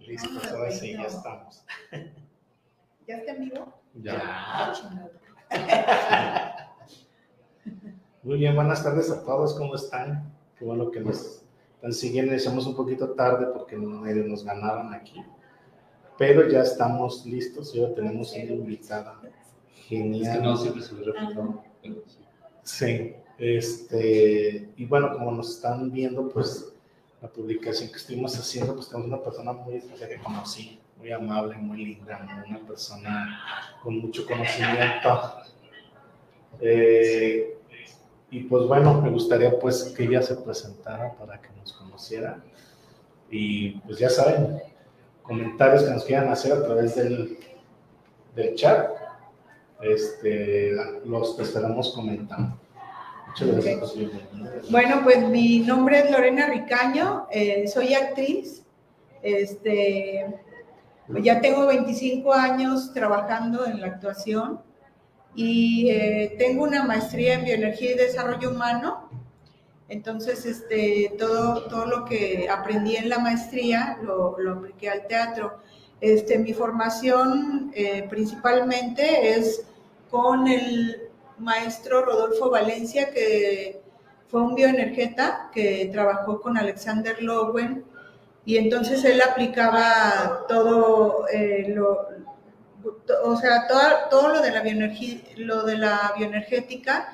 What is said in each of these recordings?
Listo, ahora sí, ya estamos. ¿Ya está en vivo? Ya. Ah, Muy bien, buenas tardes a todos, ¿cómo están? Qué bueno que nos están siguiendo. Iniciamos un poquito tarde porque medio nos ganaron aquí, pero ya estamos listos y ahora tenemos una invitada Es que genial. no siempre se ve reflejado. sí. Este, y bueno, como nos están viendo, pues la publicación que estuvimos haciendo, pues tenemos una persona muy especial que conocí, muy amable, muy linda, una persona con mucho conocimiento. Eh, y pues bueno, me gustaría pues que ella se presentara para que nos conociera. Y pues ya saben, comentarios que nos quieran hacer a través del, del chat, este, los estaremos comentando. Bueno, pues mi nombre es Lorena Ricaño, eh, soy actriz. Este, ya tengo 25 años trabajando en la actuación y eh, tengo una maestría en bioenergía y desarrollo humano. Entonces, este, todo, todo lo que aprendí en la maestría lo, lo apliqué al teatro. Este, mi formación eh, principalmente es con el maestro Rodolfo Valencia, que fue un bioenergeta que trabajó con Alexander Lowen y entonces él aplicaba todo eh, lo, o sea, todo, todo lo de la bioenergía, lo de la bioenergética,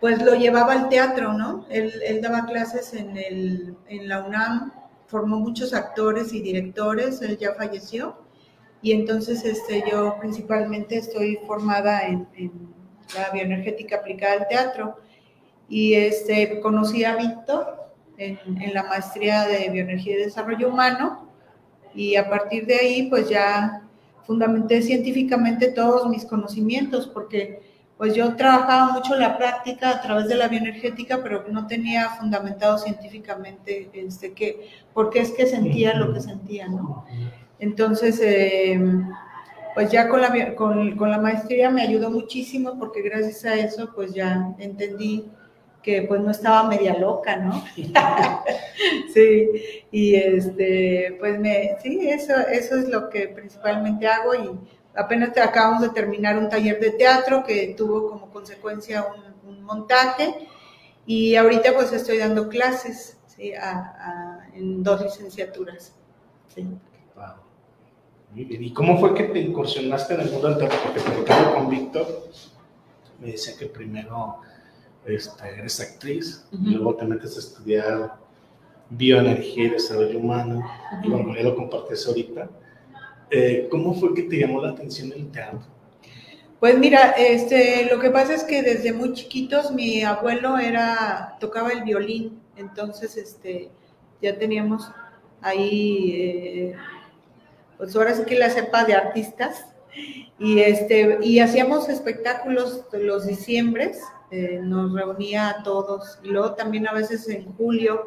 pues lo llevaba al teatro, ¿no? Él, daba clases en, el, en la UNAM, formó muchos actores y directores, él ya falleció, y entonces este, yo principalmente estoy formada en la bioenergética aplicada al teatro, y este, conocí a Víctor en, en la maestría de bioenergía y desarrollo humano, y a partir de ahí, pues ya fundamenté científicamente todos mis conocimientos, porque pues yo trabajaba mucho la práctica a través de la bioenergética, pero no tenía fundamentado científicamente este, que, por qué es que sentía lo que sentía, ¿no? Entonces, eh, pues ya con la, con, con la maestría me ayudó muchísimo, porque gracias a eso, pues ya entendí que pues no estaba media loca, ¿no? sí, y este, pues me, sí, eso, eso es lo que principalmente hago y apenas acabamos de terminar un taller de teatro que tuvo como consecuencia un, montaje y ahorita pues estoy dando clases, ¿sí? A, a, en dos licenciaturas. Sí. Wow. Muy bien. ¿Y cómo fue que te incursionaste en el mundo del teatro? Porque platicando con Víctor, me decía que primero este, eres actriz, y luego te metes a estudiar bioenergía y desarrollo humano, y bueno, ya lo compartes ahorita. Eh, ¿Cómo fue que te llamó la atención el teatro? Pues mira, este, lo que pasa es que desde muy chiquitos mi abuelo era tocaba el violín, entonces este, ya teníamos ahí, eh, pues ahora sí que la cepa de artistas. Y este y hacíamos espectáculos los diciembres, eh, nos reunía a todos y luego también a veces en julio.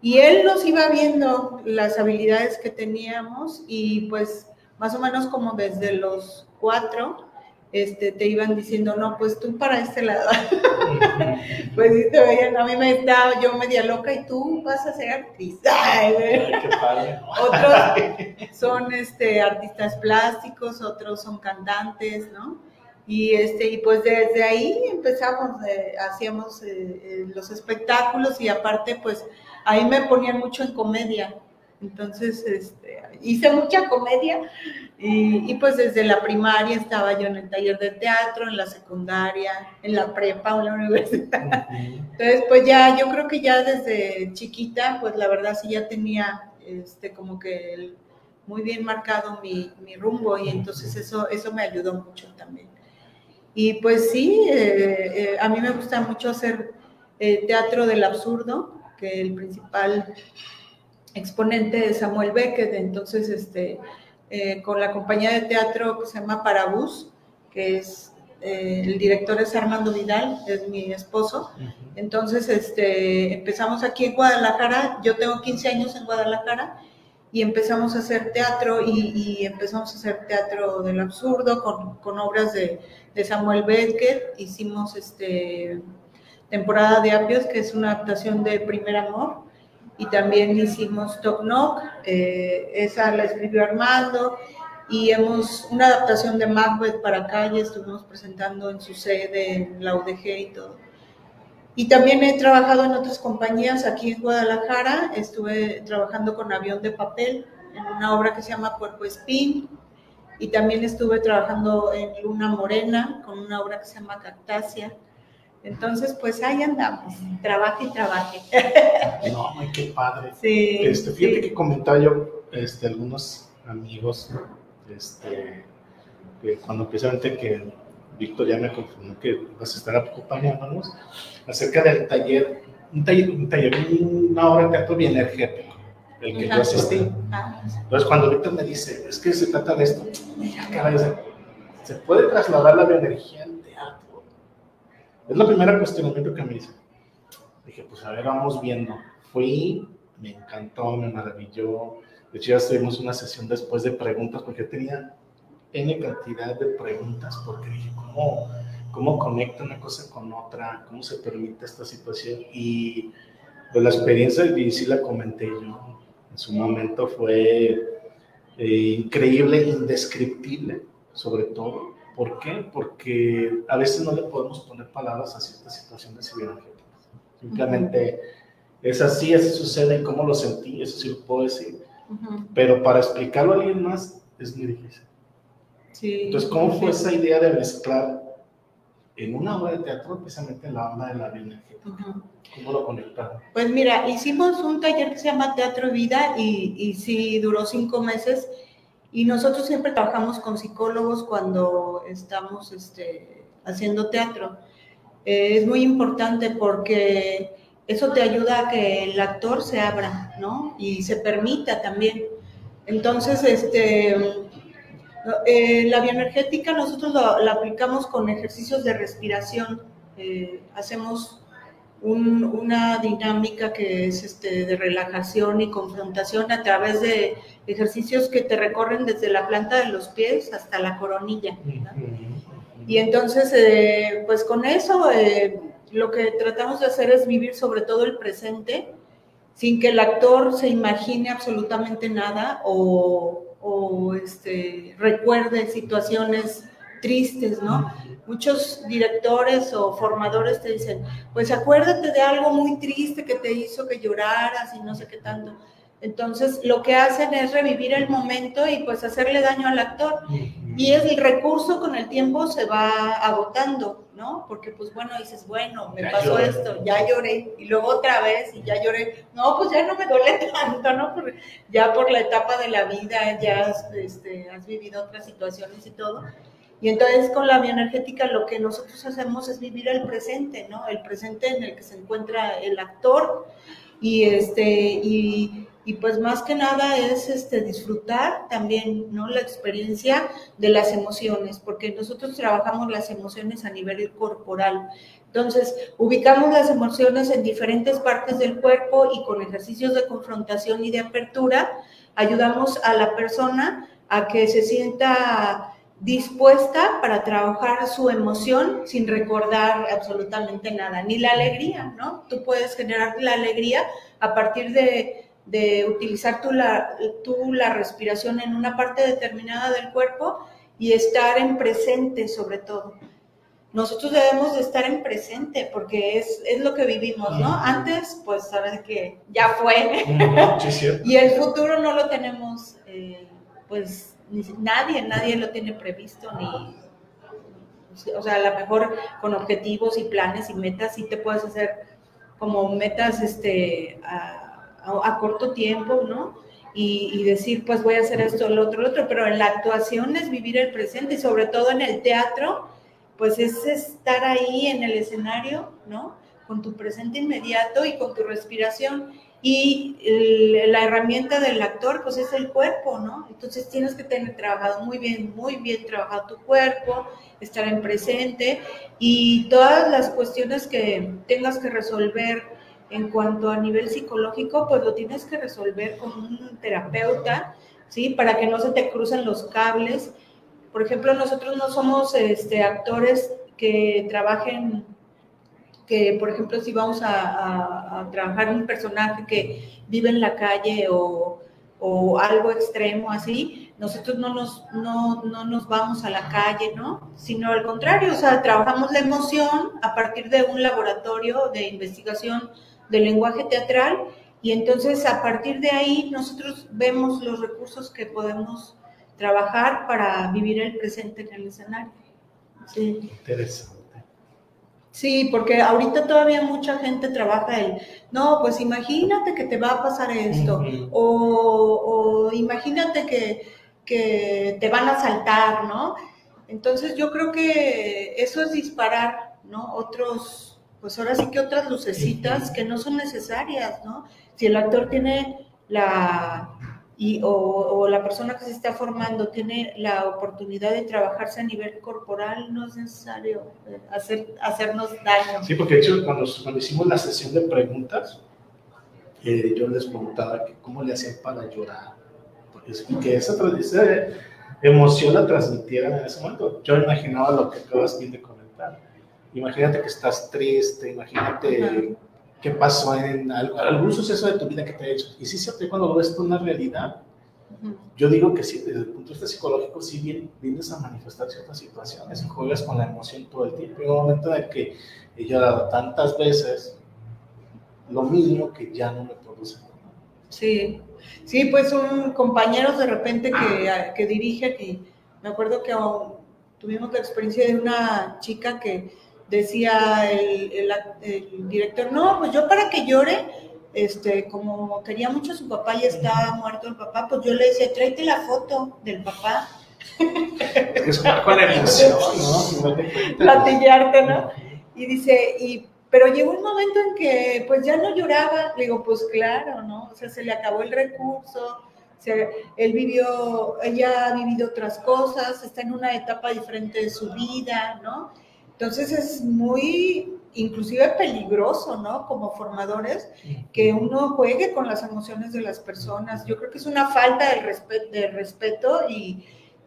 Y él nos iba viendo las habilidades que teníamos y pues más o menos como desde los cuatro este, te iban diciendo, no, pues tú para este lado. pues te veían, a mí me estaba yo media loca y tú vas a ser padre. otros son este, artistas plásticos, otros son cantantes, ¿no? Y, este, y pues desde ahí empezamos, eh, hacíamos eh, eh, los espectáculos y aparte pues ahí me ponían mucho en comedia. Entonces este, hice mucha comedia y, y, pues desde la primaria estaba yo en el taller de teatro, en la secundaria, en la prepa o en la universidad. Entonces pues ya, yo creo que ya desde chiquita pues la verdad sí ya tenía este, como que el, muy bien marcado mi, mi, rumbo y entonces eso, eso me ayudó mucho también. Y pues sí, eh, eh, a mí me gusta mucho hacer eh, teatro del absurdo, que el principal exponente es Samuel Beckett, entonces este, eh, con la compañía de teatro que se llama Parabús, que es eh, el director es Armando Vidal, es mi esposo. Entonces, este, empezamos aquí en Guadalajara, yo tengo 15 años en Guadalajara, y empezamos a hacer teatro y, y empezamos a hacer teatro del absurdo con, con obras de, de, Samuel Beckett, hicimos este, Temporada de Apios, que es una adaptación de Primer Amor, y también hicimos Top Knock, eh, esa la escribió Armando, y hemos una adaptación de Macbeth para y estuvimos presentando en su sede en la UDG y todo. Y también he trabajado en otras compañías aquí en Guadalajara, estuve trabajando con Avión de Papel en una obra que se llama Cuerpo Espín, y también estuve trabajando en Luna Morena con una obra que se llama Cactasia. Entonces, pues ahí andamos, trabaje y trabaje. No, ay, qué padre. Sí, Este, fíjate sí. que comentaba yo, este, algunos amigos, este, que cuando precisamente que Víctor ya me confirmó que vas a estar acompañándonos, acerca del taller, un taller, un taller, una obra de teatro bien energético, el que yo Ajá. asistí. Ah, Entonces, cuando Víctor me dice, es que se trata de esto, ya, caray, se puede trasladar la bioenergía. Es la primera cuestionamiento que me hice. Dije, pues a ver, vamos viendo. Fui, me encantó, me maravilló. De hecho, ya tuvimos una sesión después de preguntas, porque tenía N cantidad de preguntas, porque dije, ¿cómo, cómo conecta una cosa con otra? ¿Cómo se permite esta situación? Y pues la experiencia, y sí la comenté yo, en su momento fue eh, increíble, indescriptible, sobre todo. ¿Por qué? Porque a veces no le podemos poner palabras a ciertas situaciones bioenergéticas. Simplemente es así, así sucede y cómo lo sentí, eso sí lo puedo decir. ujú. Pero para explicarlo a alguien más es muy difícil. Sí. Entonces, ¿cómo fue esa idea de mezclar en una obra de teatro precisamente la onda de la bioenergética? Ujú. ¿Cómo lo conectaron? Pues mira, hicimos un taller que se llama Teatro Vida y, y sí duró cinco meses y nosotros siempre trabajamos con psicólogos cuando estamos este, haciendo teatro. Es muy importante porque eso te ayuda a que el actor se abra, ¿no? Y se permita también. Entonces, este, eh, la bioenergética nosotros la aplicamos con ejercicios de respiración. Eh, hacemos un- una dinámica que es este, de relajación y confrontación a través de ejercicios que te recorren desde la planta de los pies hasta la coronilla. Y entonces, eh, pues con eso, eh, lo que tratamos de hacer es vivir sobre todo el presente, sin que el actor se imagine absolutamente nada o, o, este, recuerde situaciones tristes, ¿no? Muchos directores o formadores te dicen, pues acuérdate de algo muy triste que te hizo que lloraras y no sé qué tanto. Entonces, lo que hacen es revivir el momento y pues hacerle daño al actor. Y el recurso con el tiempo se va agotando, ¿no? Porque pues bueno, dices, bueno, me Ya pasó lloré. esto, ya lloré, y luego otra vez, y ya lloré. No, pues ya no me duele tanto, ¿no? Porque ya por la etapa de la vida ya has, este, has vivido otras situaciones y todo. Y entonces con la bioenergética lo que nosotros hacemos es vivir el presente, ¿no? El presente en el que se encuentra el actor y este y, pues más que nada es este disfrutar también, ¿no? La experiencia de las emociones, porque nosotros trabajamos las emociones a nivel corporal. Entonces, ubicamos las emociones en diferentes partes del cuerpo y con ejercicios de confrontación y de apertura ayudamos a la persona a que se sienta dispuesta para trabajar su emoción sin recordar absolutamente nada, ni la alegría, ¿no? Tú puedes generar la alegría a partir de, de utilizar tú la, tú la respiración en una parte determinada del cuerpo y estar en presente sobre todo. Nosotros debemos de estar en presente porque es, es lo que vivimos, ¿no? Antes, pues sabes que ya fue, Sí, y el futuro no lo tenemos, eh, pues nadie, nadie lo tiene previsto, ni, o sea, a lo mejor con objetivos y planes y metas sí te puedes hacer como metas este, a, a- corto tiempo, ¿no? Y, y decir, pues voy a hacer esto, lo otro, lo otro, pero en la actuación es vivir el presente y sobre todo en el teatro, pues es estar ahí en el escenario, ¿no? Con tu presente inmediato y con tu respiración. Y el- la herramienta del actor, pues es el cuerpo, ¿no? Entonces tienes que tener trabajado muy bien, muy bien trabajado tu cuerpo, estar en presente y todas las cuestiones que tengas que resolver en cuanto a nivel psicológico, pues lo tienes que resolver con un terapeuta, ¿sí? Para que no se te crucen los cables. Por ejemplo, nosotros no somos este, actores que trabajen que, por ejemplo, si vamos a, trabajar un personaje que vive en la calle o, o algo extremo así, nosotros no nos, no, no nos vamos a la calle, ¿no? Sino al contrario, o sea, trabajamos la emoción a partir de un laboratorio de investigación del lenguaje teatral y entonces a partir de ahí nosotros vemos los recursos que podemos trabajar para vivir el presente en el escenario. Sí. Interesante. Sí, porque ahorita todavía mucha gente trabaja el, no, pues imagínate que te va a pasar esto, o, imagínate que, que, te van a saltar, ¿no? Entonces yo creo que eso es disparar, ¿no? Otros, pues ahora sí que otras lucecitas que no son necesarias, ¿no? Si el actor tiene la, y, o, la persona que se está formando tiene la oportunidad de trabajarse a nivel corporal, no es necesario eh, hacer, hacernos daño. Sí, porque de hecho cuando, cuando hicimos la sesión de preguntas, eh, yo les preguntaba que cómo le hacían para llorar, porque que esa, esa emoción la transmitieran en ese momento. Yo imaginaba lo que acabas de comentar. Imagínate que estás triste, imagínate qué pasó en algún suceso de tu vida que te ha hecho. Y sí, siempre cuando lo ves tú una realidad, yo digo que sí, desde el punto de vista psicológico, sí vienes a manifestar ciertas situaciones y juegas con la emoción todo el tiempo. Y un momento en que he llorado tantas veces lo mismo que ya no me produce. Sí, sí, pues un compañero de repente que, que dirige, que me acuerdo que tuvimos la experiencia de una chica que decía el, el, director, no, pues yo para que llore, este, como quería mucho a su papá y estaba muerto el papá, pues yo le decía, tráete la foto del papá. Es con emoción, ¿no? Platillarte, ¿no? Y dice, y, pero llegó un momento en que pues ya no lloraba, le digo, pues claro, ¿no? O sea, se le acabó el recurso, él vivió, ella ha vivido otras cosas, está en una etapa diferente de su vida, ¿no? Entonces es muy, inclusive peligroso, ¿no? Como formadores, que uno juegue con las emociones de las personas. Yo creo que es una falta de, respeto, respeto y,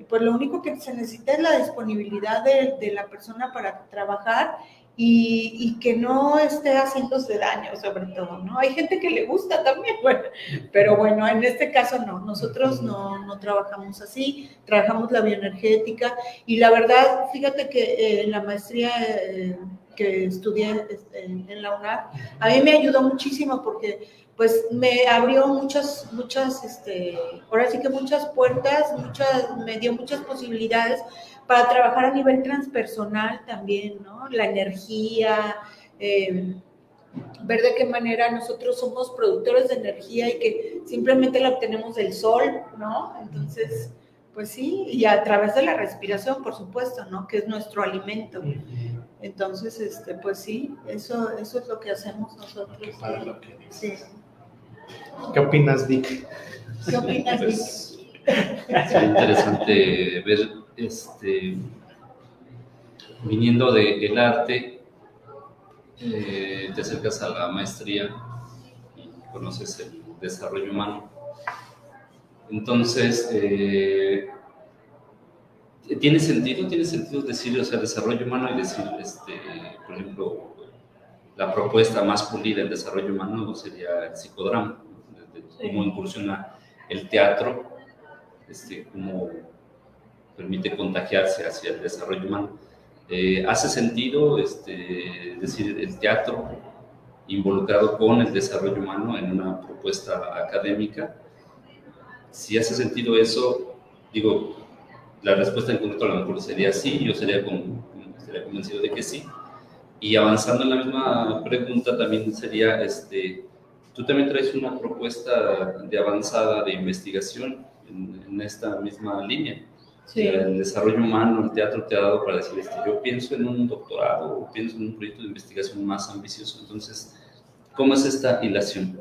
pues lo único que se necesita es la disponibilidad de, de la persona para trabajar y, que no esté haciéndose daño, sobre todo, ¿no? Hay gente que le gusta también, bueno, pero bueno, en este caso no, nosotros no, no trabajamos así, trabajamos la bioenergética y la verdad, fíjate que eh, en la maestría eh, que estudié este, en, la UNAM, a mí me ayudó muchísimo porque pues me abrió muchas, muchas, este, ahora sí que muchas puertas, muchas, me dio muchas posibilidades para trabajar a nivel transpersonal también, ¿no? La energía, eh, ver de qué manera nosotros somos productores de energía y que simplemente la obtenemos del sol, ¿no? Entonces, pues sí, y a través de la respiración, por supuesto, ¿no? Que es nuestro alimento. Entonces, este, pues sí, eso, eso es lo que hacemos nosotros. ¿Qué opinas, Vic? ¿Qué opinas, Vic? Es interesante ver este, viniendo del arte, eh, te acercas a la maestría y conoces el desarrollo humano. Entonces, eh, ¿tiene sentido? ¿Tiene sentido decir, o sea, desarrollo humano y decir, este, por ejemplo, la propuesta más pulida del desarrollo humano sería el psicodrama, cómo incursiona el teatro, este, como permite contagiarse hacia el desarrollo humano. Eh, ¿Hace sentido este, decir el teatro involucrado con el desarrollo humano en una propuesta académica? Si hace sentido eso, digo, la respuesta en concreto a lo mejor sería sí, yo sería, sería convencido de que sí. Y avanzando en la misma pregunta también sería, este, tú también traes una propuesta de avanzada de investigación en, en esta misma línea. El desarrollo humano, el teatro te ha dado para decir, este, yo pienso en un doctorado o pienso en un proyecto de investigación más ambicioso. Entonces, ¿cómo es esta hilación?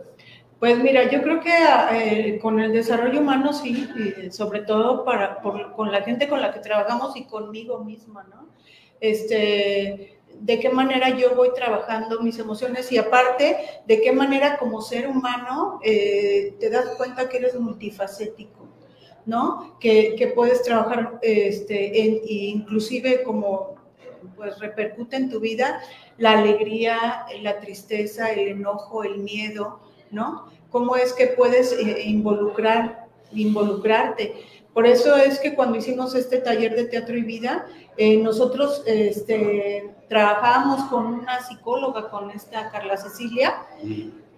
Pues mira, yo creo que eh, con el desarrollo humano sí, sobre todo para, con la gente con la que trabajamos y conmigo misma, ¿no? Este, de qué manera yo voy trabajando mis emociones y aparte, de qué manera como ser humano eh, te das cuenta que eres multifacético. ¿No? Que, puedes trabajar, este, inclusive como pues repercute en tu vida la alegría, la tristeza, el enojo, el miedo, ¿no? ¿Cómo es que puedes eh, involucrar, involucrarte? Por eso es que cuando hicimos este taller de teatro y vida, eh, nosotros este, trabajábamos con una psicóloga, con esta Carla Cecilia,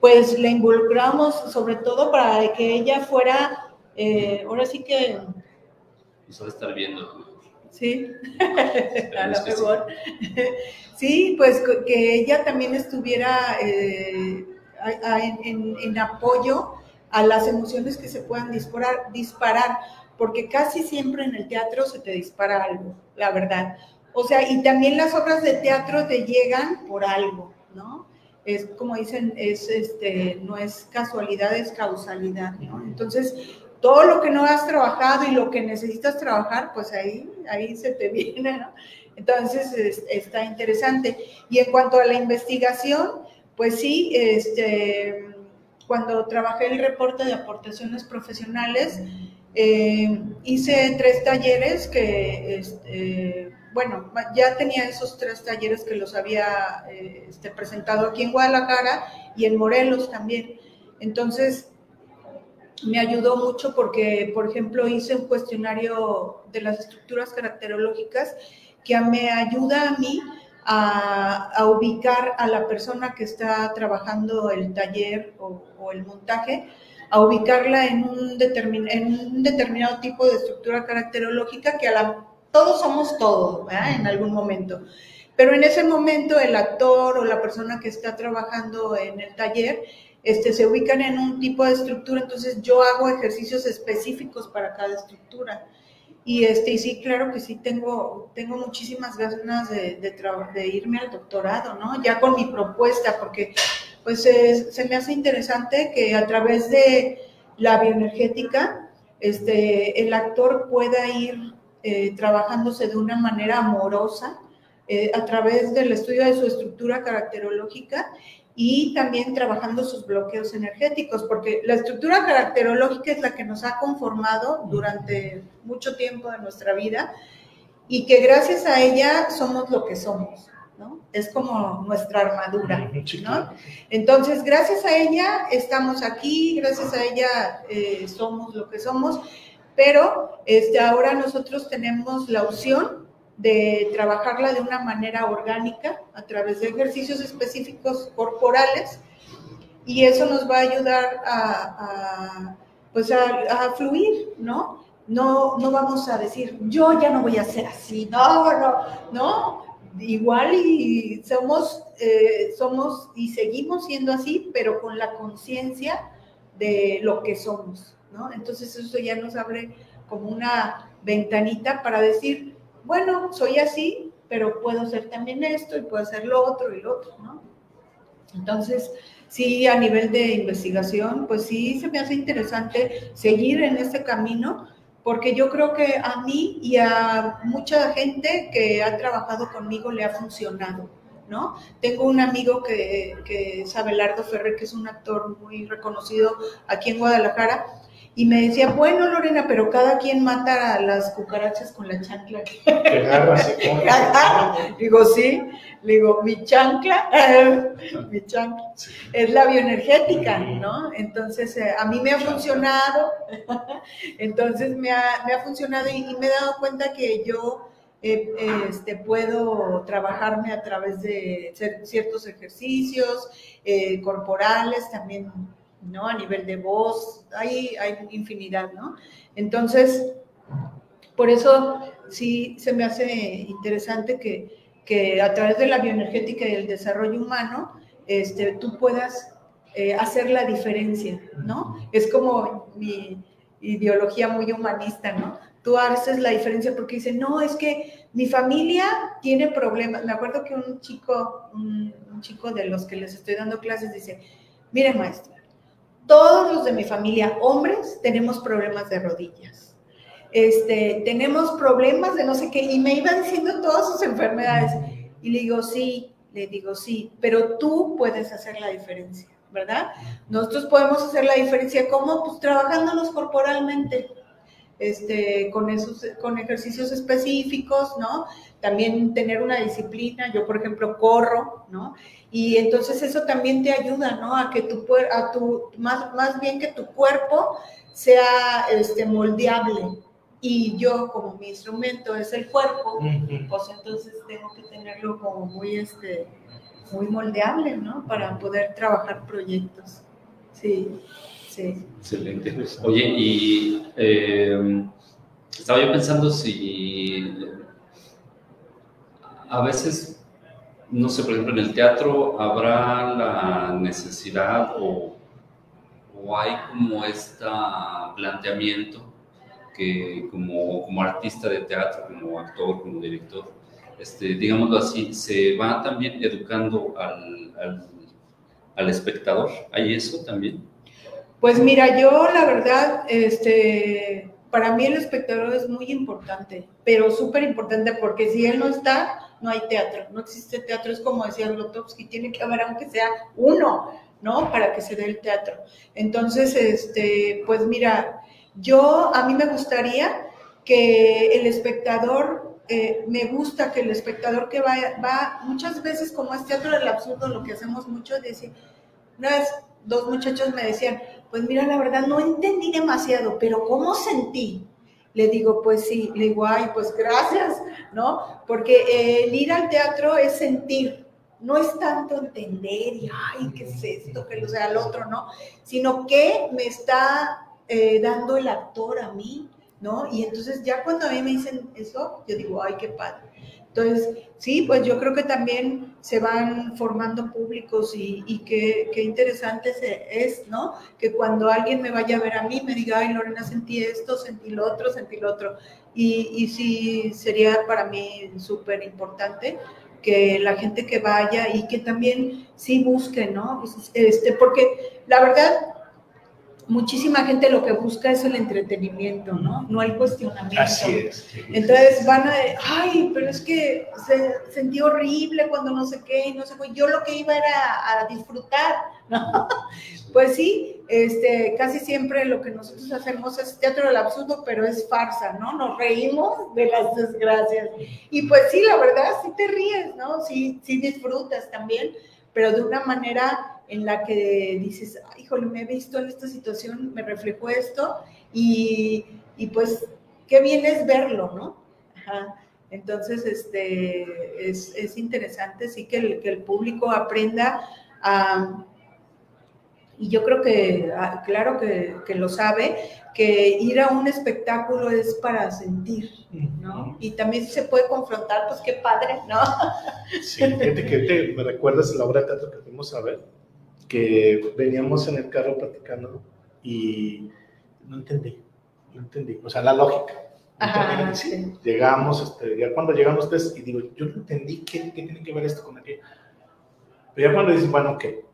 pues la involucramos sobre todo para que ella fuera, eh, ahora sí que... Nos va a estar viendo. Sí, a lo mejor. Sí. pues que ella también estuviera eh, en, en, apoyo a las emociones que se puedan disparar, disparar, porque casi siempre en el teatro se te dispara algo, la verdad. O sea, y también las obras de teatro te llegan por algo, ¿no? Es como dicen, es este, no es casualidad, es causalidad, ¿no? Entonces, todo lo que no has trabajado y lo que necesitas trabajar, pues ahí, ahí se te viene, ¿no? Entonces, está interesante. Y en cuanto a la investigación, pues sí, este, cuando trabajé el reporte de aportaciones profesionales, eh, hice tres talleres que, este, bueno, ya tenía esos tres talleres que los había eh, este, presentado aquí en Guadalajara y en Morelos también. Entonces, me ayudó mucho porque, por ejemplo, hice un cuestionario de las estructuras caracterológicas que me ayuda a mí a, ubicar a la persona que está trabajando el taller o, el montaje, a ubicarla en un, en un, determinado tipo de estructura caracterológica que a todos somos todos, en algún momento. Pero en ese momento el actor o la persona que está trabajando en el taller este, se ubican en un tipo de estructura, entonces yo hago ejercicios específicos para cada estructura. Y, este, y sí, claro que sí, tengo, tengo muchísimas ganas de, de, irme al doctorado, ¿no? Ya con mi propuesta, porque pues se me hace interesante que a través de la bioenergética, este, el actor pueda ir eh, trabajándose de una manera amorosa eh, a través del estudio de su estructura caracterológica y también trabajando sus bloqueos energéticos, porque la estructura caracterológica es la que nos ha conformado durante mucho tiempo de nuestra vida y que gracias a ella somos lo que somos, ¿no? Es como nuestra armadura, ¿no? Entonces, gracias a ella estamos aquí, gracias a ella eh, somos lo que somos, pero este, ahora nosotros tenemos la opción de trabajarla de una manera orgánica a través de ejercicios específicos corporales y eso nos va a ayudar a, pues a, fluir, ¿no? ¿no? No vamos a decir, yo ya no voy a ser así, no, no, no, igual y somos, eh, somos y seguimos siendo así, pero con la conciencia de lo que somos, ¿no? Entonces eso ya nos abre como una ventanita para decir, bueno, soy así, pero puedo ser también esto y puedo hacer lo otro y lo otro, ¿no? Entonces, sí, a nivel de investigación, pues sí se me hace interesante seguir en este camino, porque yo creo que a mí y a mucha gente que ha trabajado conmigo le ha funcionado, ¿no? Tengo un amigo que, que es Abelardo Ferrer, que es un actor muy reconocido aquí en Guadalajara, y me decía, bueno, Lorena, pero cada quien mata a las cucarachas con la chancla. Digo, sí. Le digo, mi chancla, mi chancla, es la bioenergética, ¿no? Entonces, eh, a mí me ha funcionado, entonces me ha, me ha funcionado y, me he dado cuenta que yo eh, este, puedo trabajarme a través de ciertos ejercicios eh, corporales, también ¿no? A nivel de voz, hay, hay infinidad, ¿no? Entonces, por eso sí se me hace interesante que, que a través de la bioenergética y el desarrollo humano, este, tú puedas eh, hacer la diferencia, ¿no? Es como mi ideología muy humanista, ¿no? Tú haces la diferencia porque dicen, no, es que mi familia tiene problemas. Me acuerdo que un chico, un, chico de los que les estoy dando clases dice, mire maestro, todos los de mi familia, hombres, tenemos problemas de rodillas. Este, tenemos problemas de no sé qué, y me iba diciendo todas sus enfermedades. Y le digo, sí, le digo, sí, pero tú puedes hacer la diferencia, ¿verdad? Nosotros podemos hacer la diferencia, ¿cómo? Pues trabajándonos corporalmente. Este, con, esos, con ejercicios específicos, ¿no? También tener una disciplina, yo por ejemplo corro, ¿no? Y entonces eso también te ayuda, ¿no? A que tu, a tu más, más bien que tu cuerpo sea este, moldeable. Y yo, como mi instrumento es el cuerpo, pues entonces tengo que tenerlo como muy, este, muy moldeable, ¿no? Para poder trabajar proyectos. Sí, Excelente. Oye, y eh, estaba yo pensando si a veces, no sé, por ejemplo, en el teatro habrá la necesidad o, o hay como este planteamiento que como, como artista de teatro, como actor, como director, este, digámoslo así, se va también educando al, al, al espectador. ¿Hay eso también? Pues mira, yo la verdad, este, para mí el espectador es muy importante, pero súper importante porque si él no está, no hay teatro, no existe teatro, es como decía Grotowski, tiene que haber aunque sea uno, ¿no? Para que se dé el teatro. Entonces, este, pues mira, yo, a mí me gustaría que el espectador, eh, me gusta que el espectador que va, va, muchas veces como es teatro del absurdo, lo que hacemos mucho es decir, una vez dos muchachos me decían, pues mira, la verdad no entendí demasiado, pero ¿cómo sentí? Le digo, pues sí, le digo, ay, pues gracias, ¿no? Porque el ir al teatro es sentir, no es tanto entender y, ay, ¿qué es esto? Que lo sea el otro, ¿no? Sino que me está eh, dando el actor a mí, ¿no? Y entonces ya cuando a mí me dicen eso, yo digo, ay, qué padre. Entonces, sí, pues yo creo que también se van formando públicos y, y qué, qué, interesante es, ¿no? Que cuando alguien me vaya a ver a mí, me diga, ay, Lorena, sentí esto, sentí lo otro, sentí lo otro. Y, y sí, sería para mí súper importante que la gente que vaya y que también sí busque, ¿no? Este, porque la verdad, muchísima gente lo que busca es el entretenimiento, ¿no? No el cuestionamiento. Así es. Entonces van a, ay, pero es que se sentí horrible cuando no sé qué, y no sé qué. Yo lo que iba era a disfrutar, ¿no? Pues sí, este, casi siempre lo que nosotros hacemos es teatro del absurdo, pero es farsa, ¿no? Nos reímos de las desgracias. Y pues sí, la verdad, sí te ríes, ¿no? Sí, sí disfrutas también, pero de una manera en la que dices, híjole, me he visto en esta situación, me reflejó esto, y, y pues qué bien es verlo, ¿no? Ajá. Entonces, este, es, es interesante, sí, que el, que el, público aprenda a... Y yo creo que, claro que, que, lo sabe, que ir a un espectáculo es para sentir, ¿no? Y también se puede confrontar, pues qué padre, ¿no? Sí, fíjate que te, me recuerdas la obra de teatro que fuimos a ver, que veníamos en el carro platicando y no entendí, no entendí, o sea, la lógica. Ajá, sí. Llegamos, este, ya cuando llegan ustedes y digo, yo no entendí qué, qué tiene que ver esto con aquello. Pero ya cuando dicen, bueno, ¿qué?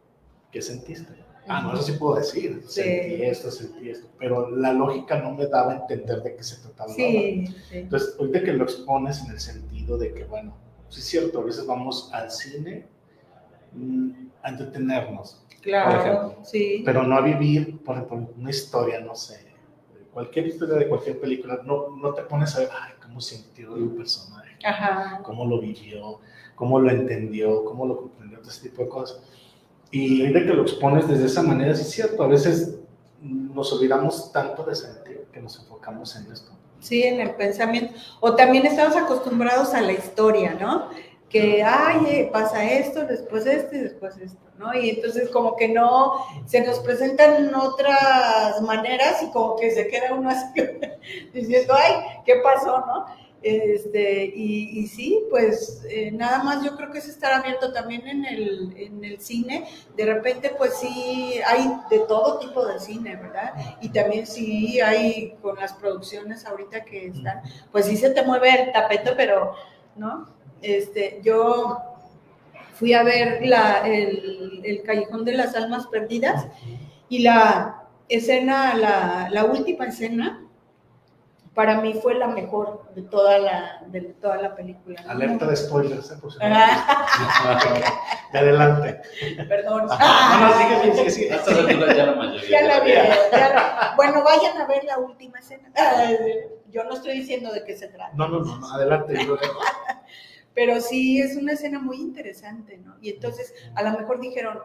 ¿Qué sentiste? Ah, no, eso sí puedo decir, sí. sentí esto, sentí esto, pero la lógica no me daba a entender de qué se trataba. Sí, sí. Entonces, ahorita que lo expones en el sentido de que, bueno, sí es cierto, a veces vamos al cine mmm, a entretenernos, Claro, sí. Pero no a vivir, por ejemplo, una historia, no sé, cualquier historia de cualquier película, no, no te pones a ver, ay, cómo sintió el personaje, Ajá. cómo lo vivió, cómo lo entendió, cómo lo comprendió, todo ese tipo de cosas. Y de que lo expones desde esa manera, sí es cierto, a veces nos olvidamos tanto de sentir que nos enfocamos en esto. Sí, en el pensamiento. O también estamos acostumbrados a la historia, ¿no? Que, ay, pasa esto, después esto y después esto, ¿no? Y entonces como que no, se nos presentan otras maneras y como que se queda uno así diciendo, ay, ¿qué pasó, no? Este, y, y sí, pues eh, nada más yo creo que es estar abierto también en el, en el cine. De repente, pues sí, hay de todo tipo de cine, ¿verdad? Y también sí hay con las producciones ahorita que están, pues sí se te mueve el tapete, pero, ¿no? Este, yo fui a ver la, el, el, Callejón de las Almas Perdidas y la escena, la, la última escena, para mí fue la mejor de toda la, de toda la película. ¿no? Alerta de spoilers, ¿eh? Por si Ah, de adelante. perdón. No, no, sigue, sigue, sigue, sigue. A estas alturas ya la mayoría. Ya la ya vi, ya la- Bueno, vayan a ver la última escena. Ah, Yo no estoy diciendo de qué se trata. No, no, no, no, adelante. Pero sí es una escena muy interesante, ¿no? Y entonces a lo mejor dijeron,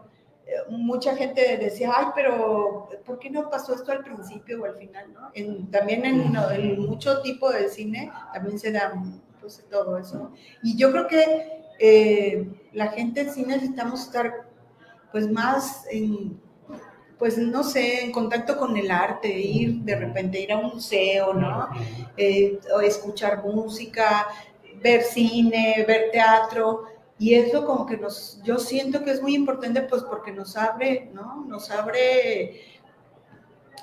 eh, mucha gente decía, ay, pero ¿por qué no pasó esto al principio o al final, no? En- también en, en mucho tipo de cine también se da pues, todo eso. Y yo creo que eh, la gente en cine necesitamos estar pues más en, pues no sé, en contacto con el arte, ir de repente, ir a un museo, ¿no? Eh, o escuchar música, ver cine, ver teatro, y eso como que nos, yo siento que es muy importante pues porque nos abre, ¿no? Nos abre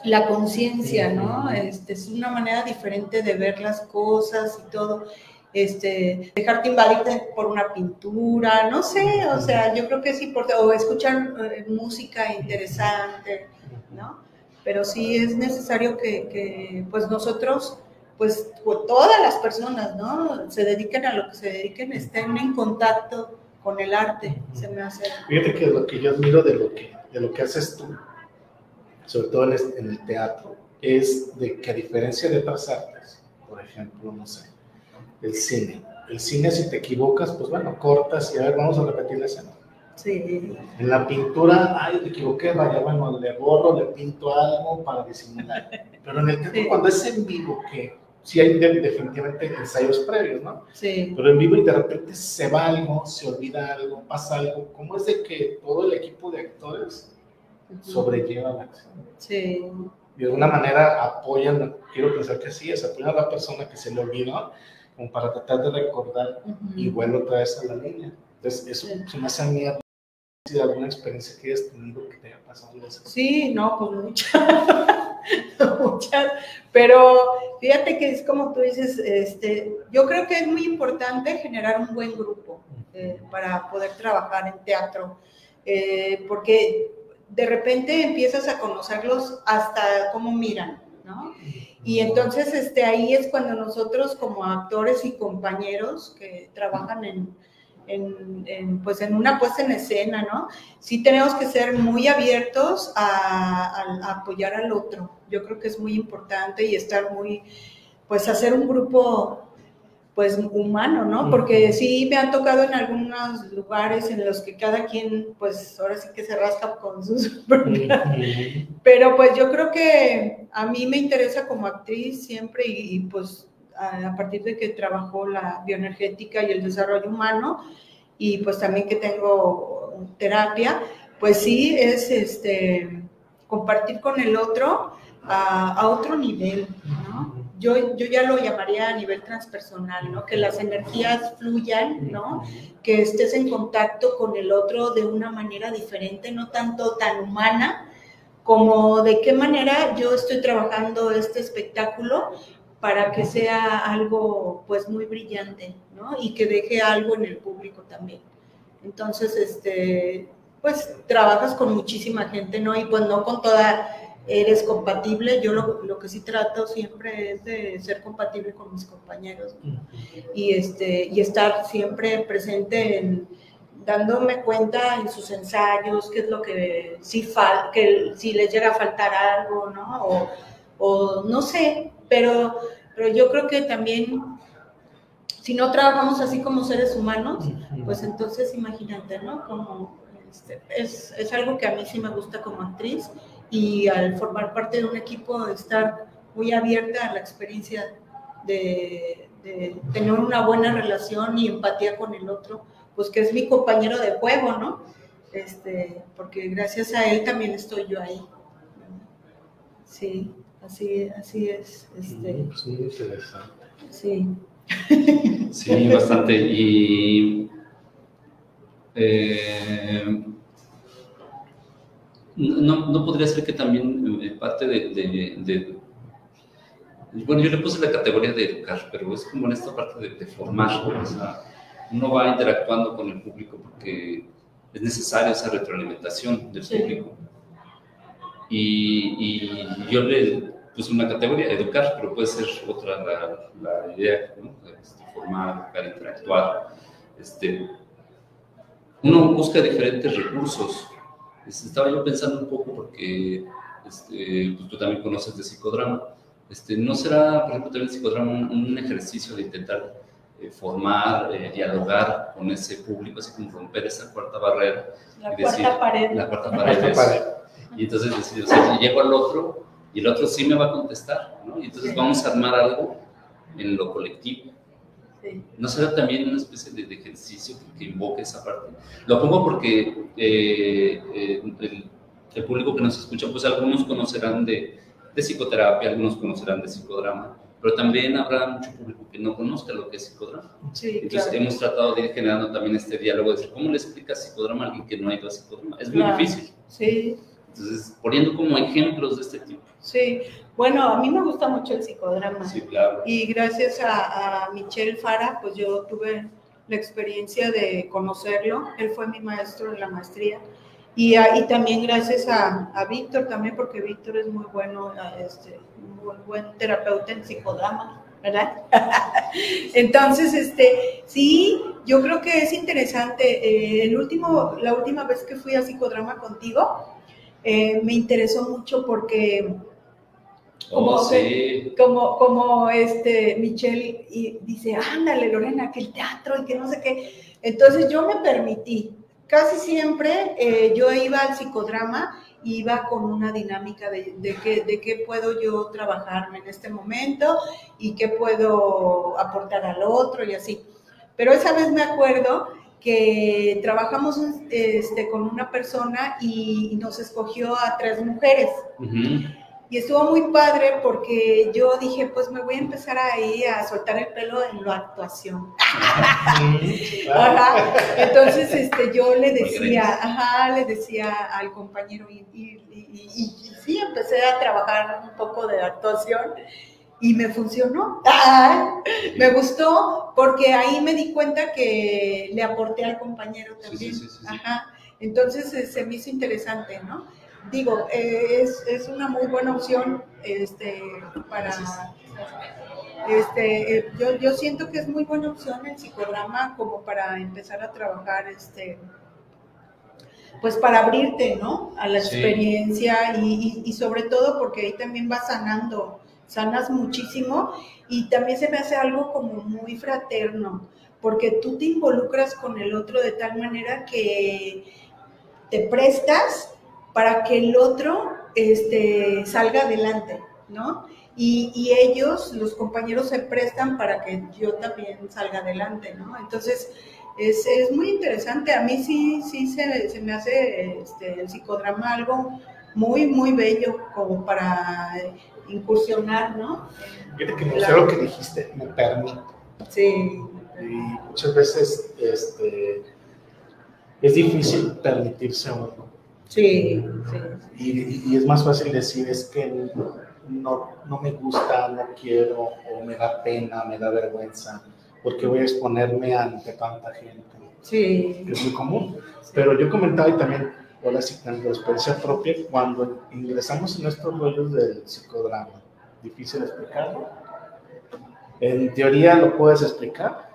la conciencia, ¿no? Este, es una manera diferente de ver las cosas y todo. Este, dejarte invadirte por una pintura, no sé, o sea, yo creo que es importante, o escuchar eh, música interesante, ¿no? Pero sí es necesario que, que, pues nosotros, pues, todas las personas, ¿no? Se dediquen a lo que se dediquen, estén en contacto con el arte, se me hace. Fíjate que lo que yo admiro de lo que, de lo que haces tú, sobre todo en, el teatro, es de que a diferencia de otras artes, por ejemplo, no sé, el cine. El cine, si te equivocas, pues bueno, cortas y a ver, vamos a repetir la escena. Sí, En la pintura, ay, me equivoqué, vaya, bueno, le borro, le pinto algo para disimular. Pero en el teatro, Sí. cuando es en vivo, que sí hay de- definitivamente ensayos previos, ¿no? sí, Pero en vivo y de repente se va algo, se olvida algo, pasa algo. ¿Cómo es de que todo el equipo de actores sobrelleva la acción? sí, De alguna manera apoyan, quiero pensar que sí, es apoyan a la persona que se le olvidó, como para tratar de recordar y bueno, otra vez a la línea. Entonces, eso Sí. se me hace mí de alguna experiencia que hayas tenido que te haya pasado eso. Sí, no, pues muchas, muchas, pero fíjate que es como tú dices, este, yo creo que es muy importante generar un buen grupo eh, para poder trabajar en teatro, eh, porque de repente empiezas a conocerlos hasta cómo miran, ¿no? Y entonces este, ahí es cuando nosotros como actores y compañeros que trabajan en, en, en, pues en una puesta en escena, ¿no? Sí tenemos que ser muy abiertos a, a- a apoyar al otro. Yo creo que es muy importante y estar muy, pues hacer un grupo pues humano, ¿no? Porque sí me han tocado en algunos lugares en los que cada quien pues ahora sí que se rasca con sus pero pues yo creo que a mí me interesa como actriz siempre y, y, pues a, partir de que trabajo la bioenergética y el desarrollo humano y pues también que tengo terapia, pues sí es este compartir con el otro a, otro nivel. Yo, yo ya lo llamaría a nivel transpersonal, ¿no? Que las energías fluyan, ¿no? Que estés en contacto con el otro de una manera diferente, no tanto tan humana, como de qué manera yo estoy trabajando este espectáculo para que sea algo pues muy brillante, ¿no? Y que deje algo en el público también. Entonces, este, pues trabajas con muchísima gente, ¿no? Y pues no con toda eres compatible. Yo lo, lo que sí trato siempre es de ser compatible con mis compañeros ¿no? y, este, y estar siempre presente en, dándome cuenta en sus ensayos qué es lo que sí fal que si les llega a faltar algo, ¿no? O, o no sé, pero, pero yo creo que también si no trabajamos así como seres humanos, pues entonces imagínate, ¿no? Como este, es, es algo que a mí sí me gusta como actriz y al formar parte de un equipo estar muy abierta a la experiencia de, de tener una buena relación y empatía con el otro pues que es mi compañero de juego, ¿no? Este, porque gracias a él también estoy yo ahí. Sí, así, así es. Este, pues muy interesante. Sí. Sí, bastante. Y eh, no, no podría ser que también eh, parte de, de, de, Bueno, yo le puse la categoría de educar, pero es como en esta parte de, de formar. O sea, uno va interactuando con el público porque es necesaria esa retroalimentación del Sí. público. Y, y yo le pues una categoría, educar, pero puede ser otra la, la idea, ¿no? Este, formar, educar, interactuar. Este, uno busca diferentes recursos. Este, estaba yo pensando un poco porque este, pues tú también conoces de psicodrama. Este, ¿No será, por ejemplo, también el psicodrama un, un ejercicio de intentar eh, formar, eh, dialogar con ese público, así como romper esa cuarta barrera? La y cuarta decir, pared. La cuarta La pared. cuarta es- pared. y entonces decir, o sea, llego al otro y el otro sí me va a contestar, ¿no? Y entonces Sí. vamos a armar algo en lo colectivo. Sí. ¿No será también una especie de, de ejercicio que, que invoque esa parte? Lo pongo porque eh, eh, el, el público que nos escucha, pues algunos conocerán de, de psicoterapia, algunos conocerán de psicodrama, pero también habrá mucho público que no conozca lo que es psicodrama. Sí, Entonces claro. hemos tratado de ir generando también este diálogo de decir, ¿cómo le explicas psicodrama a alguien que no ha ido a psicodrama? Es muy Claro. difícil. Sí, Entonces, poniendo como ejemplos de este tipo. sí. Bueno, a mí me gusta mucho el psicodrama. Sí, claro. Y gracias a, a Michelle Fara, pues yo tuve la experiencia de conocerlo. Él fue mi maestro en la maestría. Y, a- y también gracias a, a Víctor, también porque Víctor es muy bueno, este, muy buen terapeuta en psicodrama, ¿verdad? Entonces, este, sí, yo creo que es interesante. Eh, el último, la última vez que fui a psicodrama contigo, eh, me interesó mucho porque Oh, Como sí. como, como este Michelle y dice, ándale Lorena, que el teatro y que no sé qué. Entonces yo me permití, casi siempre eh, yo iba al psicodrama, iba con una dinámica de, de, qué, de qué puedo yo trabajarme en este momento y qué puedo aportar al otro y así. Pero esa vez me acuerdo que trabajamos este, con una persona y, nos escogió a tres mujeres. Ujú. Y estuvo muy padre porque yo dije, pues me voy a empezar ahí a soltar el pelo en la actuación. Claro. Ajá. Entonces este, yo le decía, ajá, le decía al compañero y- y- y- y sí, empecé a trabajar un poco de actuación y me funcionó. Ah, me gustó porque ahí me di cuenta que le aporté al compañero también. sí, sí, sí, sí. Ajá. Entonces eh, se me hizo interesante, ¿no? Digo, eh, es, es una muy buena opción este, para... Este, eh, yo, yo siento que es muy buena opción el psicodrama como para empezar a trabajar, este, pues para abrirte, ¿no? A la Sí. experiencia y, y- y sobre todo porque ahí también vas sanando, sanas muchísimo y también se me hace algo como muy fraterno, porque tú te involucras con el otro de tal manera que te prestas para que el otro este, salga adelante, ¿no? Y, y ellos, los compañeros, se prestan para que yo también salga adelante, ¿no? Entonces, es, es muy interesante. A mí sí, sí se, se me hace este, el psicodrama algo muy, muy bello como para incursionar, ¿no? Fíjate que me gustó lo que dijiste, me permito. Sí. Y muchas veces este, es difícil permitirse uno. Sí, sí. Y, y es más fácil decir, es que no, no me gusta, no quiero, o me da pena, me da vergüenza, porque voy a exponerme ante tanta gente, Sí. que es muy común. Pero yo comentaba y también, tengo experiencia propia, cuando ingresamos en estos rollos del psicodrama, difícil explicarlo. En teoría lo puedes explicar,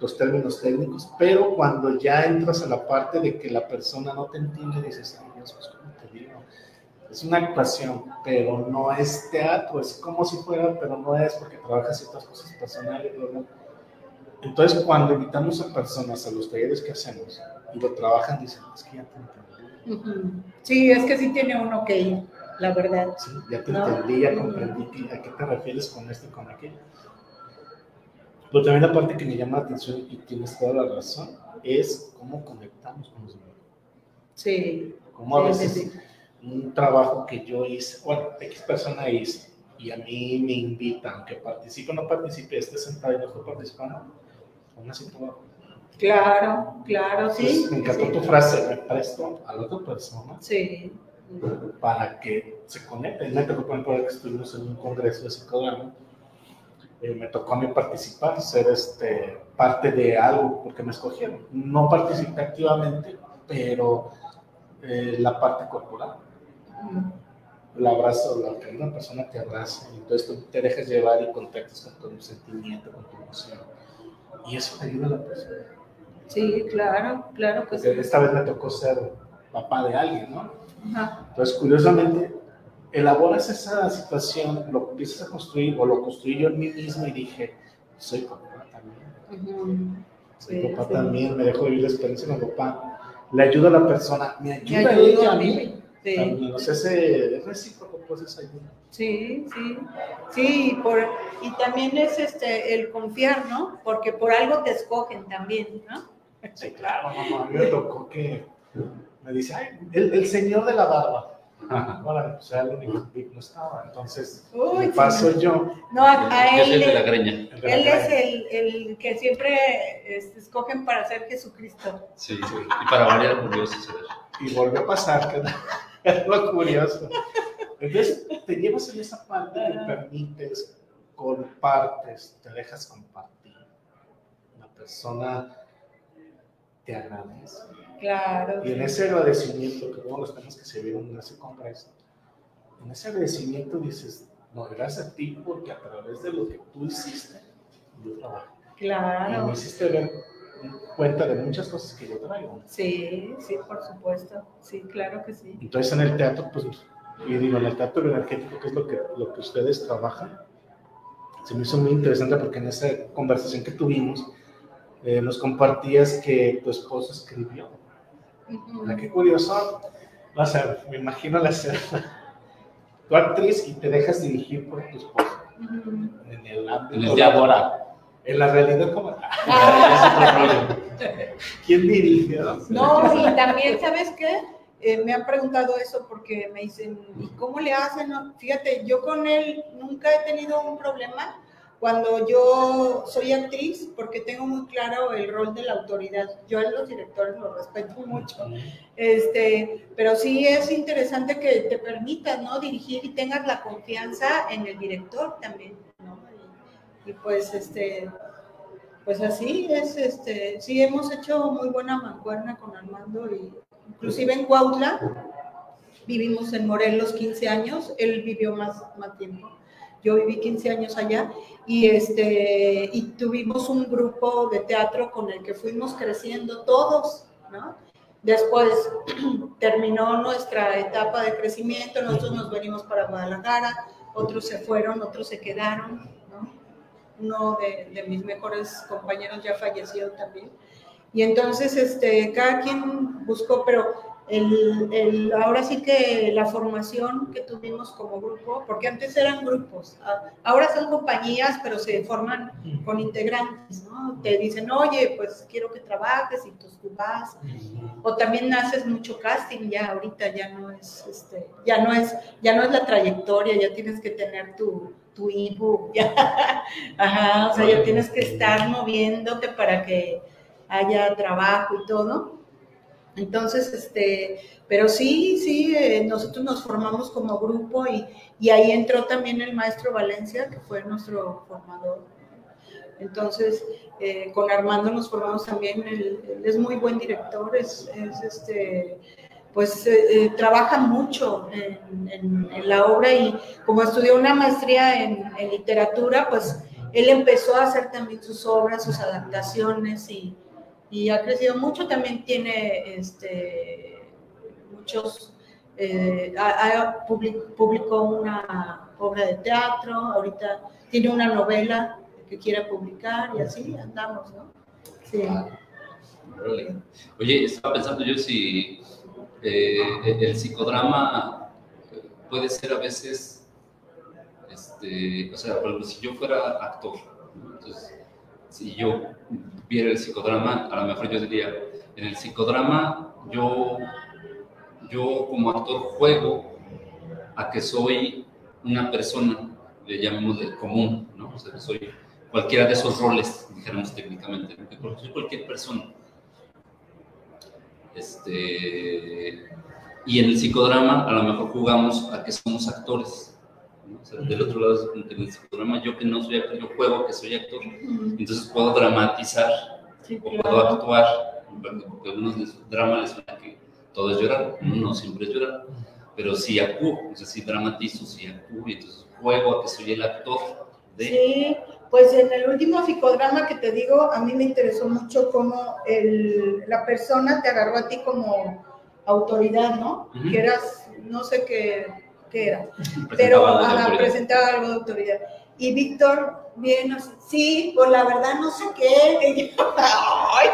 los términos técnicos, pero cuando ya entras a la parte de que la persona no te entiende, dices, ay Dios, pues cómo te digo, es una actuación, pero no es teatro, es como si fuera, pero no es porque trabajas ciertas cosas personales, ¿verdad? Entonces, cuando invitamos a personas a los talleres que hacemos y lo trabajan, dicen, es que ya te entendí, Ujú. Sí, es que sí tiene uno que ir, la verdad. ¿sí? ya te No. entendí, ya comprendí que- a qué te refieres con esto y con aquello. Pero también la parte que me llama la atención y tienes toda la razón es cómo conectamos con los demás. Sí. Cómo a Sí, veces sí, un trabajo que yo hice, bueno, X persona hice, y a mí me invitan, que participe o no participe, esté sentado y no esté participando, aún así trabajo. Claro, claro, sí. Entonces, me encantó sí. tu frase, me presto a la otra persona Sí. para que se conecte. Me tocó, por ejemplo, que estuvimos en un congreso de psicodrama, eh, me tocó a mí participar, ser este, parte de algo, porque me escogieron. No participé activamente, pero eh, la parte corporal. el abrazo, la que una persona te abraza, y entonces tú te dejas llevar y contactas con tu sentimiento, con tu emoción. Y eso te ayuda a la persona. Sí, claro, claro que sí. esta vez me tocó ser papá de alguien, ¿no? Ajá. Entonces, curiosamente, elaboras esa situación, lo empiezas a construir, o lo construí yo en mí mismo y dije, soy papá también. Soy Sí, papá sí. también, me dejo vivir la experiencia mi papá. Le ayuda a la persona, me Me ayuda ella a mí. Sí. También, o sea, ese, es recíproco, pues esa ayuda. Sí, sí, sí, y, por, y también es este el confiar, ¿no? Porque por algo te escogen también, ¿no? Sí, claro, mamá. A mí me tocó que me dice, ay, el, el señor de la barba. Ahora, o sea, el único que no estaba. Entonces, Uy, me paso sí. yo. No, a, él, de la greña. el de la él es el, el que siempre este, escogen para ser Jesucristo. Sí, sí. Y para variar suceder. Y volvió a pasar, que es lo curioso. Entonces, te llevas en esa parte, te permites, compartes, te dejas compartir. La persona te agradece. Claro. Y en ese agradecimiento, que todos los temas que se vieron en ese congreso, en ese agradecimiento dices, no, gracias a ti porque a través de lo que tú hiciste, yo trabajo. Y Claro. me hiciste ver cuenta de muchas cosas que yo traigo. Sí, sí, por supuesto. Sí, claro que sí. Entonces en el teatro, pues, y digo, en el teatro energético, que es lo que, lo que ustedes trabajan, se me hizo muy interesante porque en esa conversación que tuvimos, eh, nos compartías que tu esposo escribió. Mira, qué curioso. O sea, me imagino la escena. Tu actriz y te dejas dirigir por tu esposo en el ámbito laboral. En la realidad, como. Ah. ¿Quién dirige? No, y también, ¿sabes qué? Eh, me han preguntado eso porque me dicen, ¿y cómo le hacen? Fíjate, yo con él nunca he tenido un problema cuando yo soy actriz porque tengo muy claro el rol de la autoridad. Yo a los directores los respeto mucho. Este, pero sí es interesante que te permitas, ¿no? Dirigir y tengas la confianza en el director también, ¿no? Y, y pues, este, pues así es, este, sí hemos hecho muy buena mancuerna con Armando y inclusive en Cuautla vivimos en Morelos 15 años, él vivió más, más tiempo. Yo viví 15 años allá y, este, y tuvimos un grupo de teatro con el que fuimos creciendo todos, ¿no? Después terminó nuestra etapa de crecimiento, nosotros nos venimos para Guadalajara, otros se fueron, otros se quedaron, ¿no? Uno de, mis mejores compañeros ya falleció también. Y entonces, este, cada quien buscó, pero el, el- ahora sí que la formación que tuvimos como grupo, porque antes eran grupos, a- ahora son compañías, pero se forman con integrantes, ¿no? Te dicen, oye, pues quiero que trabajes y tú, tú vas, o también haces mucho casting ya ahorita ya no es este ya no es ya no es la trayectoria ya tienes que tener tu tu ebook ya. Ajá o sea ya tienes que estar moviéndote para que haya trabajo y todo entonces este pero sí sí eh, nosotros nos formamos como grupo y, y ahí entró también el maestro Valencia que fue nuestro formador. Entonces, eh, con Armando nos formamos también, él, es muy buen director, es, es, este, pues eh, trabaja mucho en, la obra y como estudió una maestría en literatura, pues él empezó a hacer también sus obras, sus adaptaciones y, y ha crecido mucho, también tiene este, muchos, eh, ha- ha public- publicó una obra de teatro, ahorita tiene una novela que quiera publicar y así andamos, ¿no? Sí. Órale. Oye, estaba pensando yo si eh, el psicodrama puede ser a veces, este, o sea, por ejemplo, si yo fuera actor, ¿no? entonces, si yo viera el psicodrama, a lo mejor yo diría, en el psicodrama yo, yo como actor juego a que soy una persona, le llamemos de común, ¿no? O sea, que soy cualquiera de esos roles, dijéramos técnicamente, soy cualquier persona. Este, y en el psicodrama a lo mejor jugamos a que somos actores. ¿No? O sea, del otro lado, es como que en yo que no soy actor, yo juego que soy actor. Entonces puedo dramatizar Sí, o puedo actuar, porque a unos les, drama les suena que todo es llorar, no siempre es llorar, pero sí actúo, o sea, sí dramatizo, sí actúo, y entonces juego a que soy el actor de... Sí, pues en el último psicodrama que te digo, a mí me interesó mucho cómo el, la persona te agarró a ti como autoridad, ¿no? Ujú. Que eras, no sé qué, qué era, Presentaba pero ajá, presentaba algo de autoridad. Y Víctor, bien, así, sí, pues la verdad no sé qué. Y yo, Ay,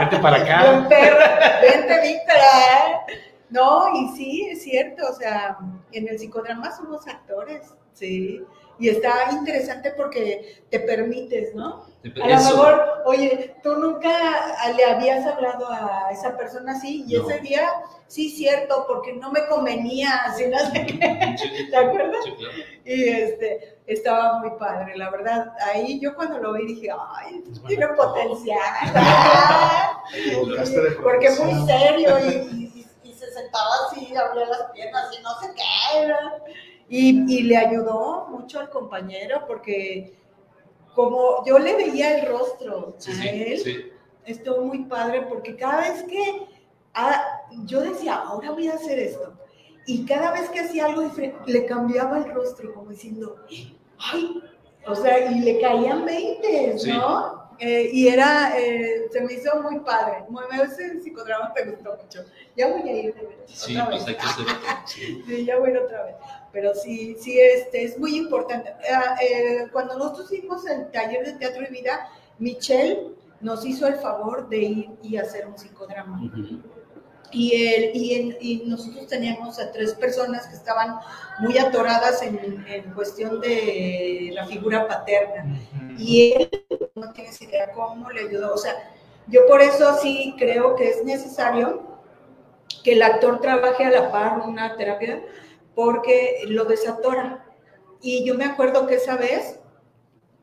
Vete para acá. perro, vente, Víctor. ¿eh? No, y sí, es cierto, o sea, en el psicodrama somos actores, sí. Y está interesante porque te permites, ¿no? A lo mejor, oye, tú nunca le habías hablado a esa persona así, y No. ese día, sí, cierto, porque no me convenía, así, no sé qué. ¿Te acuerdas? sí, claro. Y este, estaba muy padre, la verdad. Ahí yo cuando lo vi dije, ay, Es tiene potencial. Porque muy profesión. serio y, y- y- y se sentaba así, abría las piernas y no sé qué. Y, y le ayudó mucho al compañero porque como yo le veía el rostro Sí, a él, sí. estuvo muy padre porque cada vez que ah, yo decía, ahora voy a hacer esto, y cada vez que hacía algo diferente, le cambiaba el rostro, como diciendo, ay, o sea, y le caían 20, Sí. ¿no? Eh, y era, eh, se me hizo muy padre. Muy, me ese psicodrama me gustó mucho. Ya voy a ir de veras, Sí, otra pues vez. hay que hacer. Sí. Sí, ya voy a ir otra vez. Pero sí, sí, este, es muy importante. Ah, eh, cuando nosotros hicimos el taller de teatro y vida, Michelle nos hizo el favor de ir y hacer un psicodrama. Y, él, y, en- y nosotros teníamos a tres personas que estaban muy atoradas en, en cuestión de la figura paterna. Y él, no tienes idea cómo le ayudó. O sea, yo por eso sí creo que es necesario que el actor trabaje a la par una terapia porque lo desatora. Y yo me acuerdo que esa vez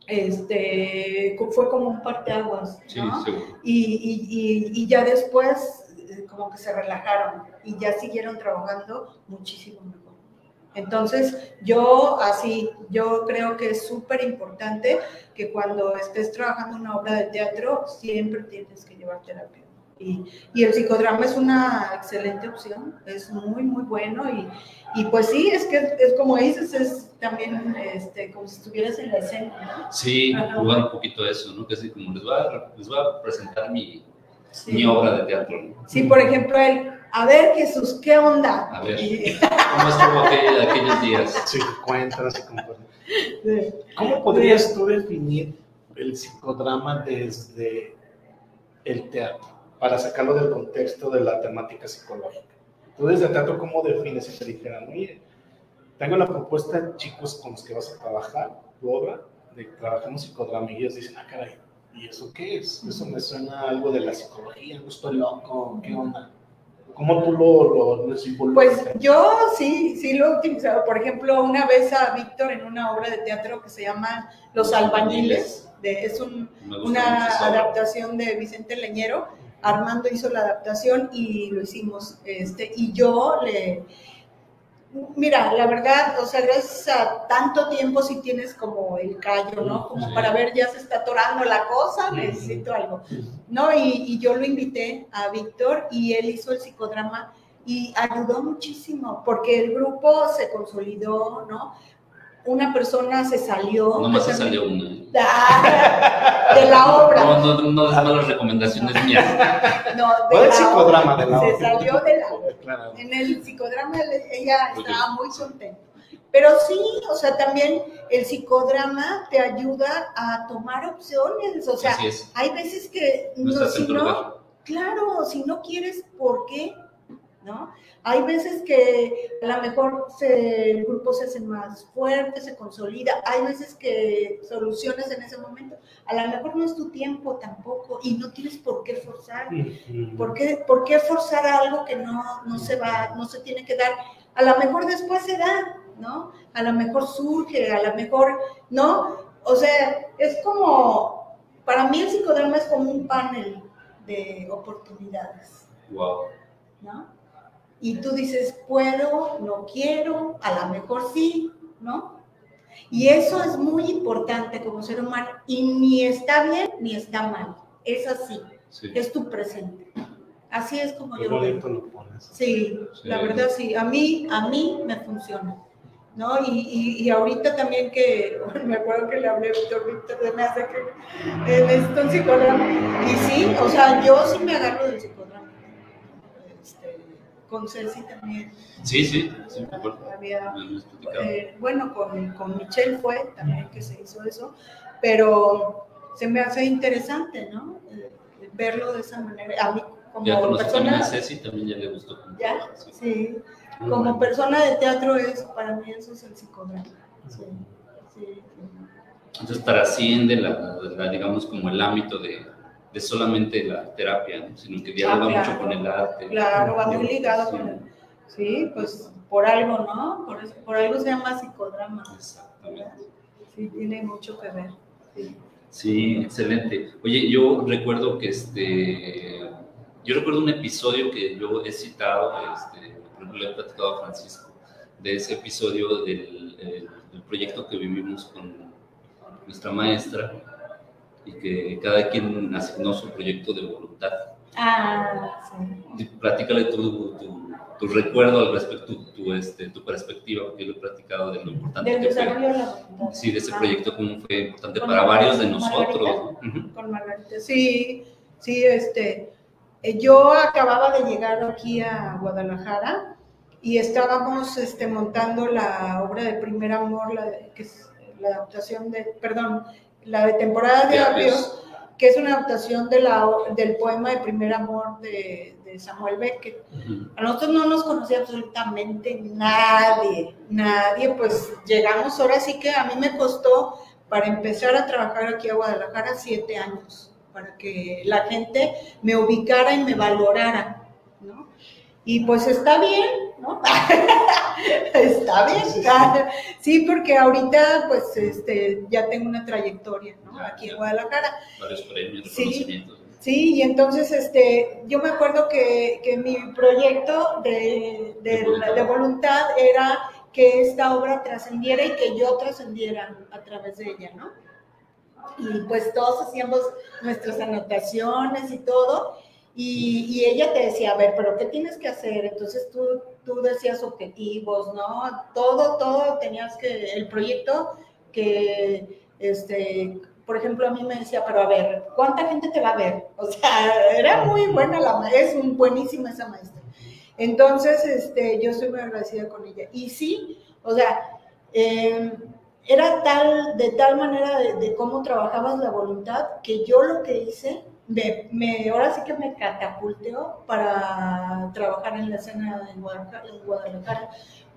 este, fue como un parteaguas, Sí, ¿no? y, y- y- y ya después eh, como que se relajaron y ya siguieron trabajando muchísimo mejor. Entonces, yo así, yo creo que es súper importante que cuando estés trabajando una obra de teatro, siempre tienes que llevar terapia. Y, y el psicodrama es una excelente opción, es muy, muy bueno y, y pues sí, es que es como dices, es también este, como si estuvieras en la escena. Sí, Ajá. jugar un poquito a eso, ¿no? Que así como les voy a, les voy a presentar mi, Sí. mi obra de teatro, ¿no? Sí, por ejemplo, él, a ver Jesús, ¿qué onda? A ver. Y- ¿Cómo estuvo aquel- aquellos días? Sí, cuentas y compartes. ¿Cómo podrías tú definir el psicodrama desde el teatro? Para sacarlo del contexto de la temática psicológica. Tú desde el teatro, ¿cómo defines si te dijeran, oye, tengo la propuesta de chicos con los que vas a trabajar, tu obra, de que trabajemos psicodrama, y ellos dicen, ah, caray, ¿y eso qué es? Eso me suena a algo de la psicología, estoy loco, ¿qué onda? ¿Cómo tú lo, lo, lo? Pues yo sí, sí lo he utilizado. Por ejemplo, una vez a Víctor en una obra de teatro que se llama Los Albañiles, de, es un- una adaptación de Vicente Leñero. Armando hizo la adaptación y lo hicimos. Este, y yo le. Mira, la verdad, o sea, gracias a tanto tiempo si tienes como el callo, ¿no? Como Sí. para ver, ya se está atorando la cosa, necesito algo. ¿no? Y, y yo lo invité a Víctor y él hizo el psicodrama y ayudó muchísimo porque el grupo se consolidó, ¿no? Una persona se salió. Nomás se que salió una. De la obra. No, no, no des malas recomendaciones mías. No, de ¿Cuál la psicodrama obra. de la Se obra? salió de la obra. Claro. En el psicodrama ella estaba muy contenta. Pero sí, o sea, también el psicodrama te ayuda a tomar opciones. O sea, Así es. hay veces que No si no. Claro, si no quieres, ¿por qué? ¿No? Hay veces que a lo mejor se- el grupo se hace más fuerte, se consolida. Hay veces que soluciones en ese momento. A lo mejor no es tu tiempo tampoco y no tienes por qué forzar. ¿Por qué, por qué forzar algo que no, no se va, no se tiene que dar? A lo mejor después se da, ¿no? A lo mejor surge, a lo mejor, ¿no? O sea, es como, para mí el psicodrama es como un panel de oportunidades, Wow. ¿no? Y tú dices, puedo, no quiero, a lo mejor sí, ¿no? Y eso es muy importante como ser humano y ni está bien ni está mal, es así Sí. es tu presente. Así es como Qué yo lo veo. bonito lo pones. Sí, Sí. la verdad sí. A mí, a mí me funciona. ¿No? Y, y, y ahorita también que, me acuerdo que le hablé a Víctor, Víctor de me hace que eh, necesito un psicodrama. Y sí, o sea, yo sí me agarro del psicodrama. Con Ceci también Sí, sí, sí, me acuerdo. había eh, bueno, con, con Michelle fue también que se hizo eso, pero se me hace interesante, ¿no? Eh, verlo de esa manera. A mí, Ya como conocí también a persona, Ceci, también ya le gustó. ¿Ya? sí. como bueno. persona de teatro es, para mí eso es el psicodrama. Sí, sí. Entonces trasciende la, la, digamos, como el ámbito de, de solamente la terapia, ¿no? sino que dialoga Ah, claro. mucho con el arte. Claro, va muy ligado con el... Sí, pues por algo, ¿no? Por, eso- por algo se llama psicodrama. Exactamente. Sí, tiene mucho que ver. Sí. Sí, excelente. Oye, yo recuerdo que este, yo recuerdo un episodio que yo he citado, este, por ejemplo, le he platicado a Francisco, de ese episodio del, el- del proyecto que vivimos con nuestra maestra y que cada quien asignó su proyecto de voluntad. Ah, sí. Platícale tu, tu, tu recuerdo al respecto, tu, este, tu perspectiva, porque yo lo he platicado de lo importante Del que fue. Sí, de ese Ah. proyecto, cómo fue importante Con para Margarita, varios de nosotros. Margarita. con Margarita. Sí, sí, este, eh, yo acababa de llegar aquí a Guadalajara y estábamos este, montando la obra de Primer Amor, la que es la adaptación de, perdón, la de temporada de Apios. que es una adaptación de la, del poema de Primer Amor de, de Samuel Beckett. A nosotros no nos conocía absolutamente nadie, nadie, pues llegamos ahora sí que a mí me costó para empezar a trabajar aquí a Guadalajara siete años, para que la gente me ubicara y me valorara. Y pues está bien, ¿no? está bien, está- sí, porque ahorita pues este, ya tengo una trayectoria, ¿no? Ya, Aquí ya. en Guadalajara. varios premios, Sí. reconocimientos. ¿no? Sí, y entonces este, yo me acuerdo que, que mi proyecto de, de, De voluntad. de voluntad era que esta obra trascendiera y que yo trascendiera a través de ella, ¿no? Y pues todos hacíamos nuestras anotaciones y todo, y, y ella te decía, a ver, pero ¿qué tienes que hacer? Entonces tú, tú decías objetivos, ¿no? Todo, todo tenías que, el proyecto que, este, por ejemplo, a mí me decía, pero a ver, ¿cuánta gente te va a ver? O sea, era muy buena la maestra, es un- buenísima esa maestra. Entonces, este, yo estoy muy agradecida con ella. Y sí, o sea, eh, era tal, de tal manera de, de cómo trabajabas la voluntad que yo lo que hice, me, ahora sí que me catapulteó para trabajar en la escena en Guadalajara,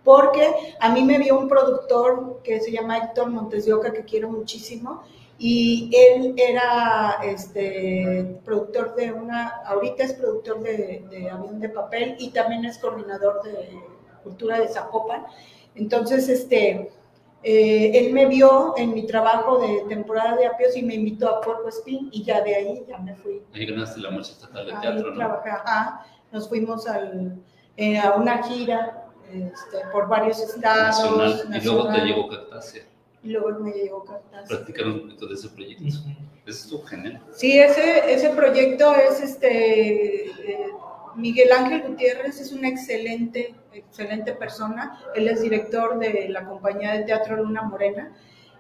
porque a mí me vio un productor que se llama Héctor Montes de que quiero muchísimo, y él era este, productor de una, ahorita es productor de, de Avión de Papel y también es coordinador de Cultura de Zapopan. Entonces, este, eh, él me vio en mi trabajo de temporada de apios y me invitó a Puerto Espín y ya de ahí ya me fui. Ahí ganaste la Marcha Estatal de Ahí Teatro, ¿no? trabajé, ajá. nos fuimos al, eh, a una gira este, por varios estados. Nacional. Y luego te llegó Cactácea. y luego me llegó Cartas. Platicar un poquito de ese proyecto. Eso estuvo genial. Sí, ese, ese proyecto es este eh, Miguel Ángel Gutiérrez es una excelente, excelente persona. Él es director de la compañía de teatro Luna Morena.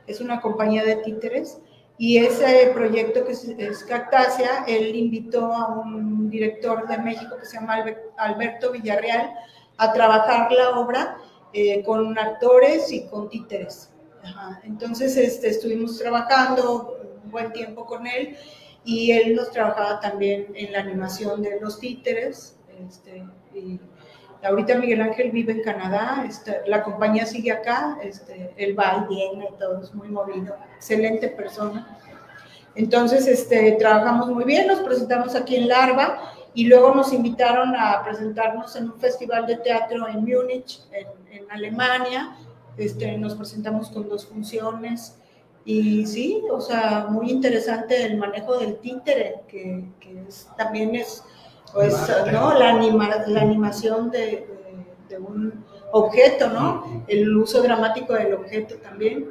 Es una compañía de títeres. Y ese proyecto que es, Cactácea, él invitó a un director de México que se llama Albe- Alberto Villarreal a trabajar la obra eh, con actores y con títeres. Ajá. Entonces este, estuvimos trabajando un buen tiempo con él y él nos trabajaba también en la animación de los títeres. Este, y ahorita Miguel Ángel vive en Canadá, este, la compañía sigue acá, este, él va y viene todo, es muy movido, excelente persona. Entonces este, trabajamos muy bien, nos presentamos aquí en Larva y luego nos invitaron a presentarnos en un festival de teatro en Múnich, en, Alemania. Este, nos presentamos con dos funciones y sí, o sea, muy interesante el manejo del títere, que, también es, pues, ¿no? La, anima, la animación de, de, de, un objeto, ¿no? El uso dramático del objeto también.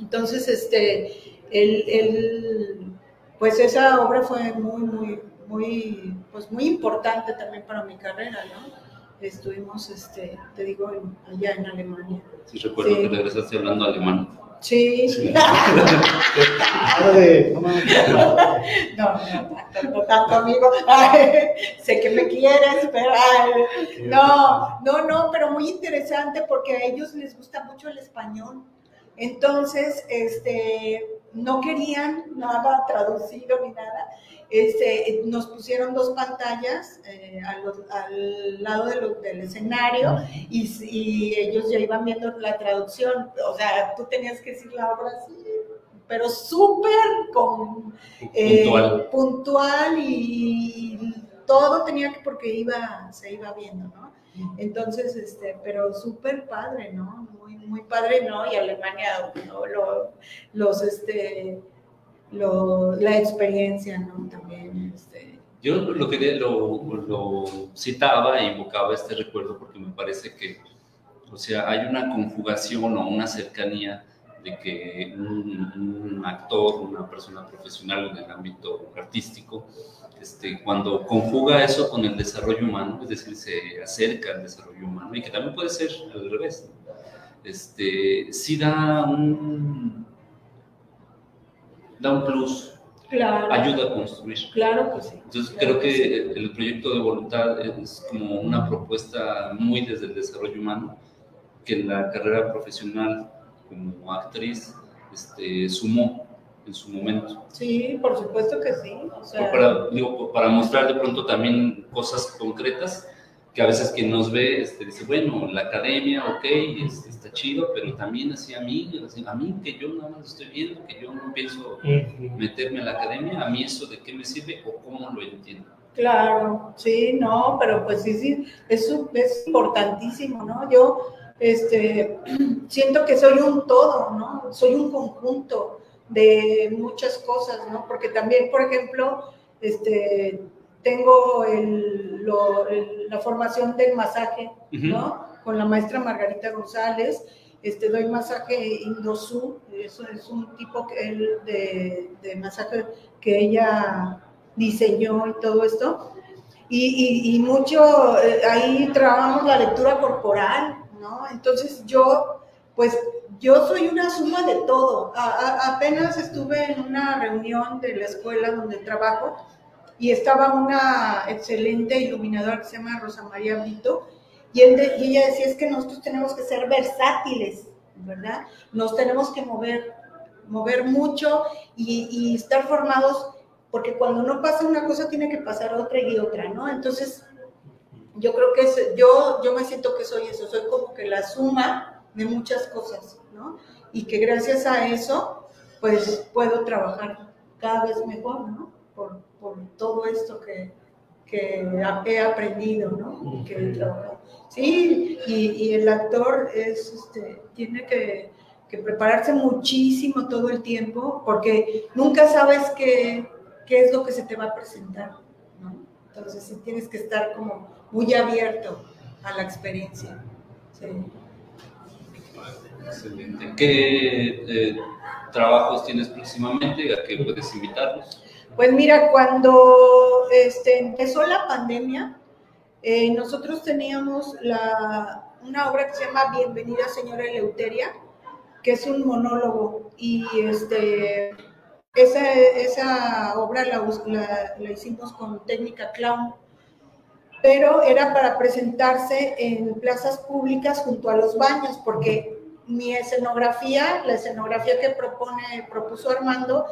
Entonces, este, el, el, pues esa obra fue muy, muy, muy, pues muy importante también para mi carrera, ¿no? Estuvimos, este, te digo, allá en Alemania. Sí, recuerdo que regresaste hablando alemán. Sí. Sí. no, no, tanto, no tanto, amigo. Ay, sé que me quieres, pero ay, no, no, no, pero muy interesante porque a ellos les gusta mucho el español. Entonces, este, no querían nada traducido ni nada. Este, nos pusieron dos pantallas eh, al lado de lo- del escenario y, y ellos ya iban viendo la traducción. O sea, tú tenías que decir la obra así, pero súper eh, Puntual. puntual y todo tenía que, porque iba, se iba viendo, ¿no? Entonces, este, pero súper padre, ¿no? Muy, muy padre, ¿no? Y Alemania, ¿no? Lo- los, este, lo- la experiencia, ¿no? También, este, Yo lo, que lo, lo citaba e invocaba este recuerdo porque me parece que, o sea, hay una conjugación o una cercanía de que un, un actor, una persona profesional en el ámbito artístico, este, cuando conjuga eso con el desarrollo humano, es decir, se acerca al desarrollo humano y que también puede ser al revés, ¿no? Este, sí da un, da un plus, claro, ayuda a construir. claro que sí. Entonces Claro creo que que el proyecto de voluntad es como una propuesta muy desde el desarrollo humano que en la carrera profesional como actriz este, sumó en su momento. Sí, por supuesto que sí. O sea, Para, digo, para mostrar de pronto también cosas concretas que a veces quien nos ve este, dice, bueno, la academia, ok, está chido, pero también así a mí, a mí que yo nada más estoy viendo, que yo no pienso meterme a la academia, a mí eso de qué me sirve o cómo lo entiendo. Claro, sí, no, pero pues sí, sí, es, su- es importantísimo, ¿no? Yo este, siento que soy un todo, ¿no? Soy un conjunto de muchas cosas, ¿no? Porque también, por ejemplo, este, tengo el- lo- el- la formación del masaje, ¿no? Con la maestra Margarita González, este, doy masaje Indosu, eso es un tipo que de, de masaje que ella diseñó y todo esto. Y, y- y mucho, eh, ahí trabajamos la lectura corporal, ¿no? Entonces yo, pues yo soy una suma de todo. A- a- apenas estuve en una reunión de la escuela donde trabajo y estaba una excelente iluminadora que se llama Rosa María Brito y, él ella decía, es que nosotros tenemos que ser versátiles, ¿verdad? Nos tenemos que mover, mover mucho y, estar formados porque cuando no pasa una cosa tiene que pasar otra y otra, ¿no? Entonces, yo creo que es- yo, yo me siento que soy eso, soy como que la suma de muchas cosas, ¿no? Y que gracias a eso, pues puedo trabajar cada vez mejor, ¿no? Por todo esto que, que he aprendido, ¿no? Que he trabajado. Sí, y, y el actor es, este, tiene que, que prepararse muchísimo todo el tiempo, porque nunca sabes qué, qué es lo que se te va a presentar, ¿no? Entonces sí tienes que estar como muy abierto a la experiencia. Sí. Excelente. ¿Qué eh, trabajos tienes próximamente? ¿A qué puedes invitarnos? Pues mira, cuando este, empezó la pandemia, eh, nosotros teníamos la, una obra que se llama Bienvenida Señora Eleuteria, que es un monólogo, y este, esa, esa obra la, la- la hicimos con técnica clown, pero era para presentarse en plazas públicas junto a los baños, porque mi escenografía, la escenografía que propone, propuso Armando,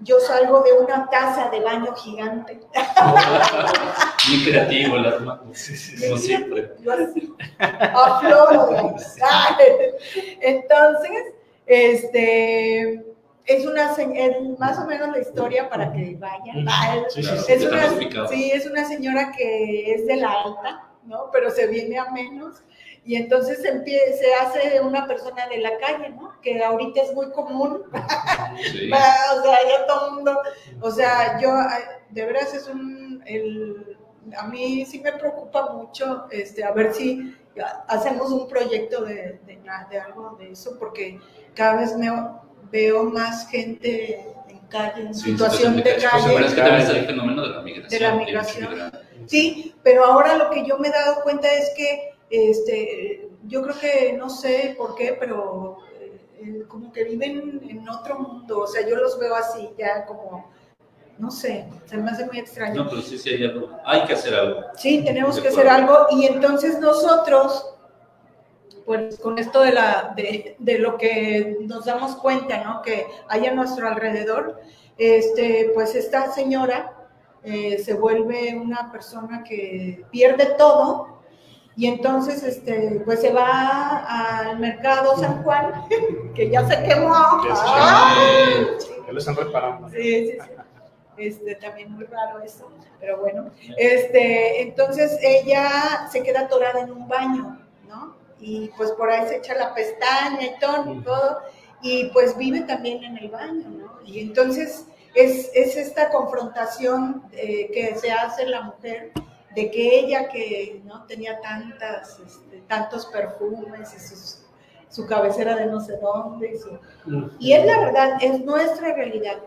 yo salgo de una taza de baño gigante. Muy creativo, las manos, Sí, sí, como siempre. Yo así, afloro Entonces, este, es una, es más o menos la historia para que vayan. Ay, Sí, sí, Claro, es una, sí, es una señora que es de la alta, ¿no? Pero se viene a menos. Y entonces se, hace una persona de la calle, ¿no? Que ahorita es muy común. Sí. O sea, ya todo el mundo, o sea, yo, de veras es un, el, a mí sí me preocupa mucho, este, a ver si hacemos un proyecto de, de, algo de eso, porque cada vez me, veo más gente en calle, en Sí, situación de Pues, calle. bueno, es que también está el fenómeno de la migración. De la migración. Sí, pero ahora lo que yo me he dado cuenta es que, este, yo creo que, no sé por qué, pero eh, como que viven en otro mundo, o sea, yo los veo así, ya como, no sé, se me hace muy extraño. No, pero sí, sí hay algo. Hay que hacer algo. Sí, tenemos que hacer algo y entonces nosotros, pues con esto de, la, de, de lo que nos damos cuenta, ¿no? Que hay a nuestro alrededor, este, pues esta señora eh, se vuelve una persona que pierde todo y entonces, este, pues se va al mercado San Juan, que ya se quemó. Ya se ¡Ah! Ya lo están reparando. Sí, sí, sí. Este, también muy raro eso, pero bueno. Este, entonces ella se queda atorada en un baño, ¿no? Y pues por ahí se echa la pestaña y todo, y todo, y pues vive también en el baño, ¿no? Y entonces es, es esta confrontación eh, que se hace la mujer de que ella que no tenía tantas, este, tantos perfumes y sus- su cabecera de no sé dónde, y su, y es la verdad, es nuestra realidad.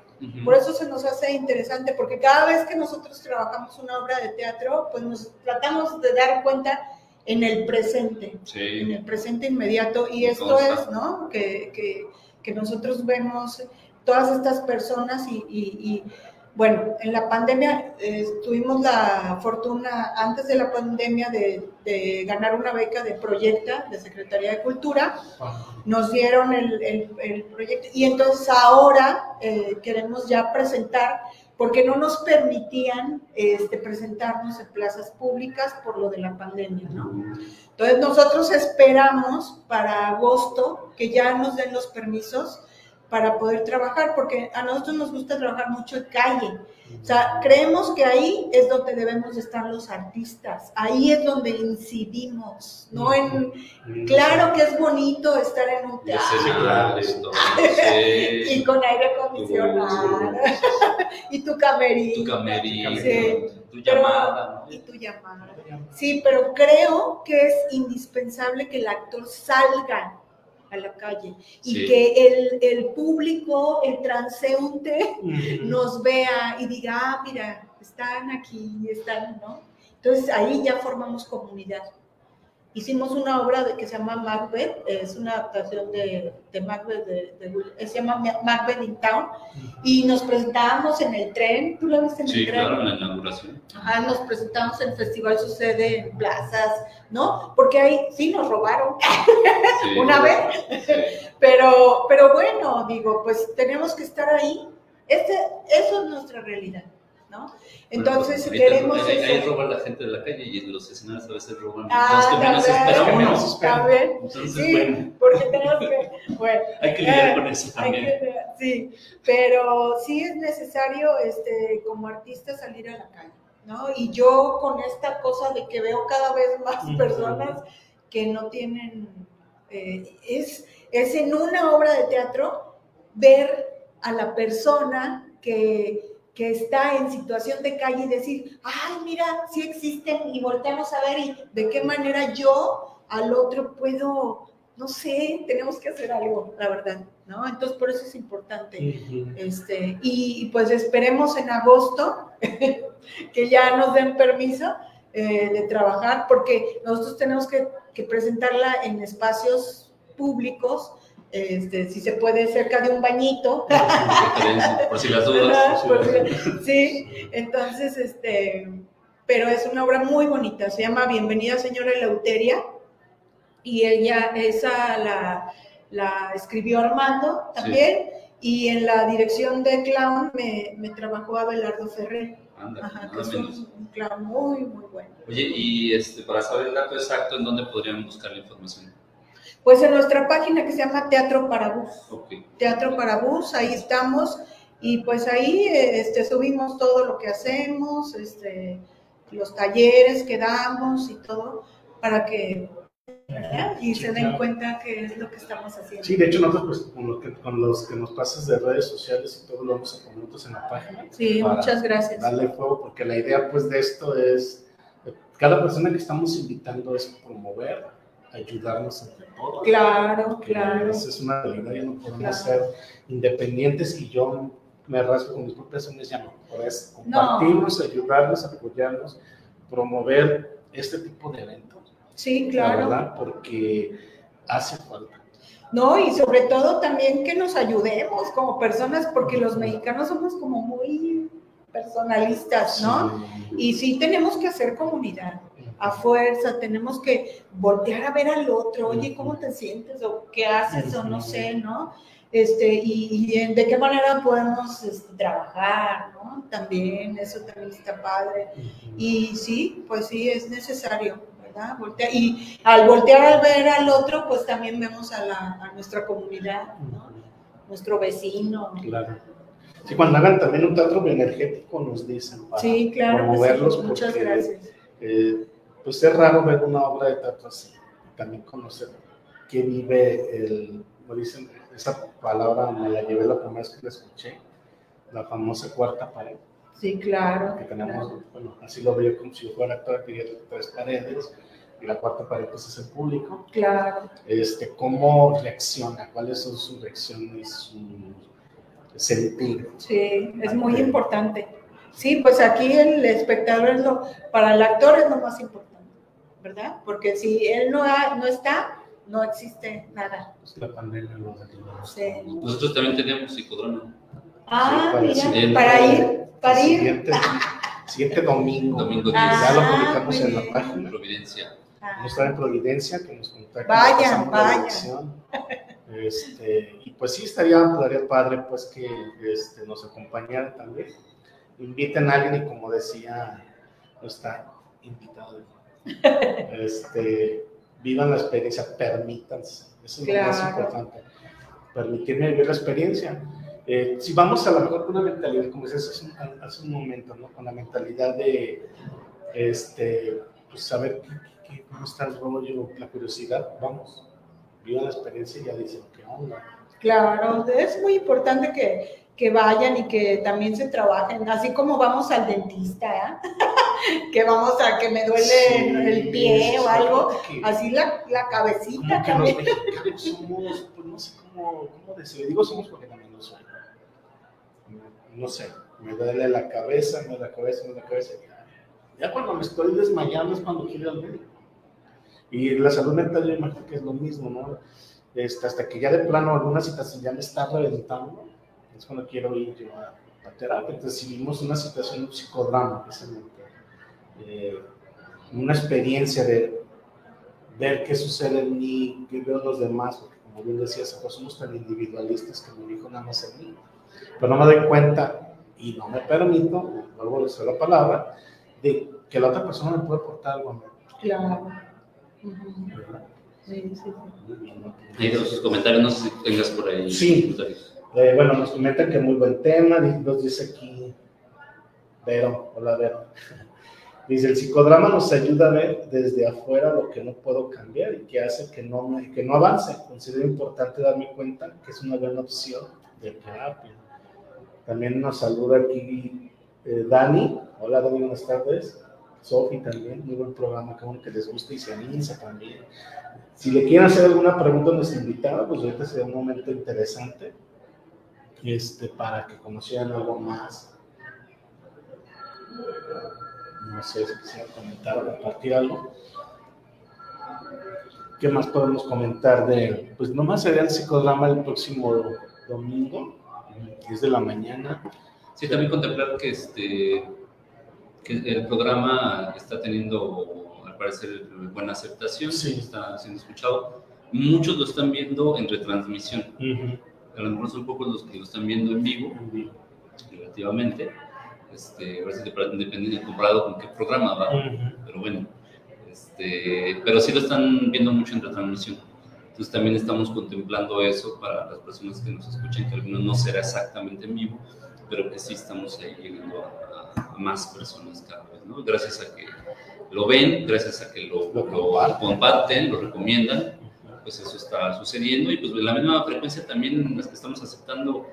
Por eso se nos hace interesante, porque cada vez que nosotros trabajamos una obra de teatro, pues nos tratamos de dar cuenta en el presente, en el presente inmediato. Y esto es, ¿no? Que, que, que nosotros vemos todas estas personas y, y- y, bueno, en la pandemia eh, tuvimos la fortuna, antes de la pandemia, de, de ganar una beca de Proyecta, de Secretaría de Cultura. Nos dieron el, el- el proyecto. Y entonces ahora eh, queremos ya presentar, porque no nos permitían este, presentarnos en plazas públicas por lo de la pandemia, ¿no? Entonces nosotros esperamos para agosto que ya nos den los permisos para poder trabajar, porque a nosotros nos gusta trabajar mucho en calle. O sea, creemos que ahí es donde debemos de estar los artistas, ahí es donde incidimos, no en... Claro que es bonito estar en un Y teatro sí. y con aire acondicionado y tu camerino Tu camerino, Sí. tu llamada, ¿no? y tu llamada. Sí, pero creo que es indispensable que el actor salga a la calle y Sí. que el, el público, el transeúnte, nos vea y diga, ah, mira, están aquí, están, ¿no? Entonces ahí ya formamos comunidad. Hicimos una obra de- que se llama Macbeth, es una adaptación de, de Macbeth, de, de Will- se llama Macbeth in Town, y nos presentábamos en el tren, ¿tú la viste en Sí, el tren? claro, en la inauguración. Ajá, nos presentamos en el festival, sucede en plazas, ¿no? Porque ahí sí nos robaron Sí. una vez, Sí. pero, pero bueno, digo, pues tenemos que estar ahí. Este, eso es nuestra realidad, ¿no? Entonces, Bueno, si ahí queremos ahí, ahí eso. roba la gente de la calle y en los escenarios a veces roban Ah, los que menos también, esperamos. también. Entonces, Sí, bueno, porque tenemos que, bueno, hay que lidiar eh, con eso también. que- sí, pero sí es necesario, este, como artista salir a la calle, ¿no? Y yo con esta cosa de que veo cada vez más personas que no tienen, eh, es, es en una obra de teatro ver a la persona que, que está en situación de calle y decir, ay, mira, sí existen y volteamos a ver y de qué manera yo al otro puedo, no sé, tenemos que hacer algo, la verdad, ¿no? Entonces por eso es importante. Este, y, y, pues esperemos en agosto que ya nos den permiso eh, de trabajar, porque nosotros tenemos que, que presentarla en espacios públicos, este, si se puede cerca de un bañito. Por si las dudas. Sí. entonces, este, pero es una obra muy bonita, se llama Bienvenida Señora Eleuteria, y ella, esa la, la escribió Armando también, y en la dirección de clown me, me trabajó Abelardo Ferrer, Anda, Ajá, que es un, un clown muy, muy bueno. Oye, y este, para saber el dato exacto, ¿en dónde podrían buscar la información? Pues en nuestra página que se llama Teatro para Bus. Teatro para Bus, ahí estamos y pues ahí este, subimos todo lo que hacemos, este, los talleres que damos y todo para que ¿verdad? y Sí, se den claro. cuenta que es lo que estamos haciendo. Sí, de hecho nosotros pues, con, lo que, con los que nos pasas de redes sociales y todo lo vamos a poner en la página. Sí, muchas gracias. Darle fuego porque la idea pues de esto es, cada persona que estamos invitando es promover, ayudarnos entre todos. Claro, claro. Esa es una realidad, ya no podemos Claro. ser independientes y yo me rasgo con mis propias uñas, ya no. Ahora es compartirnos, ayudarnos, apoyarnos, promover este tipo de eventos. Sí, claro. La verdad, porque hace falta. No, y sobre todo también que nos ayudemos como personas, porque los mexicanos somos como muy personalistas, ¿no? Y sí tenemos que hacer comunidad a fuerza, tenemos que voltear a ver al otro, oye, ¿cómo te sientes? o qué haces o no sé, ¿no? Este, y, de qué manera podemos este, trabajar, ¿no? También, eso también está padre. Y sí, pues sí, es necesario, ¿verdad? y al voltear al ver al otro, pues también vemos a, la, a nuestra comunidad, ¿no? Nuestro vecino. Claro. Sí, cuando hagan también un teatro energético nos dicen para sí, claro promoverlos. Muchas gracias. Eh, pues es raro ver una obra de teatro así. También conocer que vive el, como dicen, esa palabra me la llevé la primera vez que la escuché, la famosa cuarta pared. Sí, claro. Que tenemos, bueno, así lo veo como si fuera actor, que tres paredes, y la cuarta pared pues es el público. Claro. Este, ¿Cómo reacciona? ¿Cuáles son sus reacciones, su sentir? Sí, es muy importante. Sí, pues aquí el espectador es lo, para el actor es lo más importante, ¿verdad? Porque si él no, no está, no existe nada. Pues la pandemia lo sí. Nosotros también tenemos psicodrama. Ah, para mira, para ir, para ir. Siguiente, siguiente domingo. Domingo 10. ya lo publicamos en la página. Providencia. Ah. está en Providencia, que nos contacta. Vayan, vayan. Este, y pues sí, estaría, estaría padre pues que este, nos acompañaran también. Inviten a alguien y como decía, no está invitado. Este, vivan la experiencia, permítanse. Eso es lo más importante. Permitirme vivir la experiencia. Eh, si vamos a lo mejor con una mentalidad, como decías hace, hace un, momento, ¿no? con la mentalidad de este, pues saber qué, cómo está el rollo, la curiosidad, vamos, vivan la experiencia y ya dicen qué onda. Claro, es muy importante que, que vayan y que también se trabajen, así como vamos al dentista, ¿eh? Que vamos a que me duele el pie o algo, así la, la cabecita que también. Los mexicanos somos, pues no sé cómo, cómo decirlo, digo somos porque también lo soy. No sé, me duele la cabeza, me duele la cabeza, me duele la cabeza. Ya cuando me estoy desmayando es cuando quiero ir al médico. Y la salud mental yo imagino que es lo mismo, ¿no? Este, hasta que ya de plano alguna situación ya me está reventando, es cuando quiero ir yo a, terapia. Entonces, si vivimos una situación, un psicodrama, precisamente, eh, una experiencia de ver qué sucede en mí, qué veo en los demás, porque como bien decías, pues somos tan individualistas que me dijo nada más en mí. Pero no me doy cuenta y no me permito, vuelvo a decir la palabra, de que la otra persona me puede aportar algo a mí. Claro. Sí, sí, sí. sus comentarios, no sé si tengas por ahí. Sí. Eh, bueno, nos comentan que muy buen tema, nos dice aquí Vero, hola Vero. Dice, el psicodrama nos ayuda a ver desde afuera lo que no puedo cambiar y que hace que no, que no avance. Considero importante darme cuenta que es una buena opción de terapia. También nos saluda aquí eh, Dani. Hola Dani, buenas tardes. Sofi también, muy buen programa, que que les guste y se también. Si le quieren hacer alguna pregunta a nuestra invitada, pues ahorita sería un momento interesante este, para que conocieran algo más. No sé si quisiera comentar o compartir algo. ¿Qué más podemos comentar de Pues nomás sería el psicodrama el próximo domingo, 10 de la mañana. Sí, también contemplar que, este, que el programa está teniendo, al parecer, buena aceptación, está siendo escuchado. Muchos lo están viendo en retransmisión. A lo mejor son pocos los que lo están viendo en vivo, relativamente este, a ver si depende comparado con qué programa va, pero bueno, este, pero sí lo están viendo mucho en retransmisión. Entonces también estamos contemplando eso para las personas que nos escuchan, que algunos no será exactamente en vivo, pero que sí estamos ahí llegando a, más personas cada vez, ¿no? Gracias a que lo ven, gracias a que lo, lo, comparten, lo recomiendan, pues eso está sucediendo y pues la misma frecuencia también las que estamos aceptando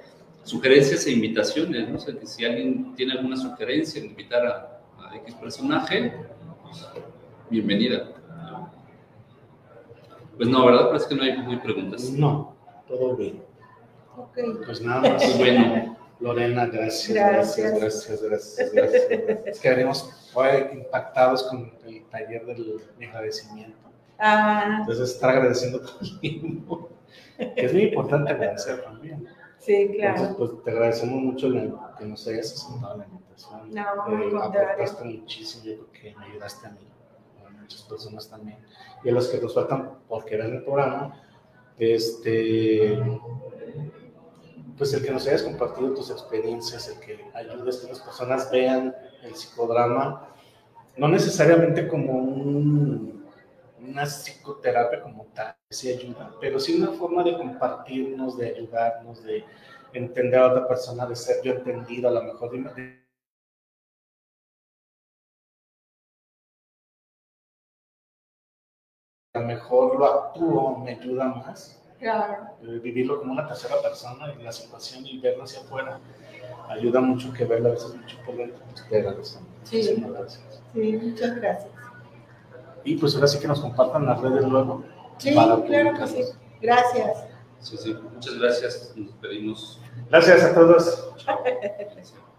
sugerencias e invitaciones, ¿no? O sea, que si alguien tiene alguna sugerencia de invitar a, X personaje, pues, bienvenida. Pues no, ¿verdad? Parece que no hay, preguntas. No, todo bien. Ok. Pues nada más. bueno, Lorena, gracias, gracias, gracias, gracias, gracias. Es que venimos impactados con el taller del mi agradecimiento. Ah, Entonces, estar agradeciendo todo el tiempo. Que es muy importante agradecer también. Sí, Entonces, claro. pues te agradecemos mucho la- que nos hayas aceptado la invitación. No, Eh, aportaste muchísimo, yo creo que me ayudaste a mí, a muchas personas también. Y a los que nos faltan porque ven el programa, este, pues el que nos hayas compartido tus experiencias, el que ayudes que las personas vean el psicodrama, no necesariamente como un- una psicoterapia como tal, sí ayuda, pero sí una forma de compartirnos, de ayudarnos, de entender a otra persona, de ser yo entendido, a lo mejor de, de- a lo mejor lo actúo, me ayuda más. Claro. Eh, vivirlo como una tercera persona y la situación y verlo hacia afuera ayuda mucho que verlo a veces mucho por dentro. Te agradezco. Sí. Muchísimas gracias. Sí, muchas gracias. Y pues ahora sí que nos compartan las redes luego. Sí, para claro que sí. Gracias. Sí, sí. Muchas gracias. Nos despedimos. Gracias a todos. Chao.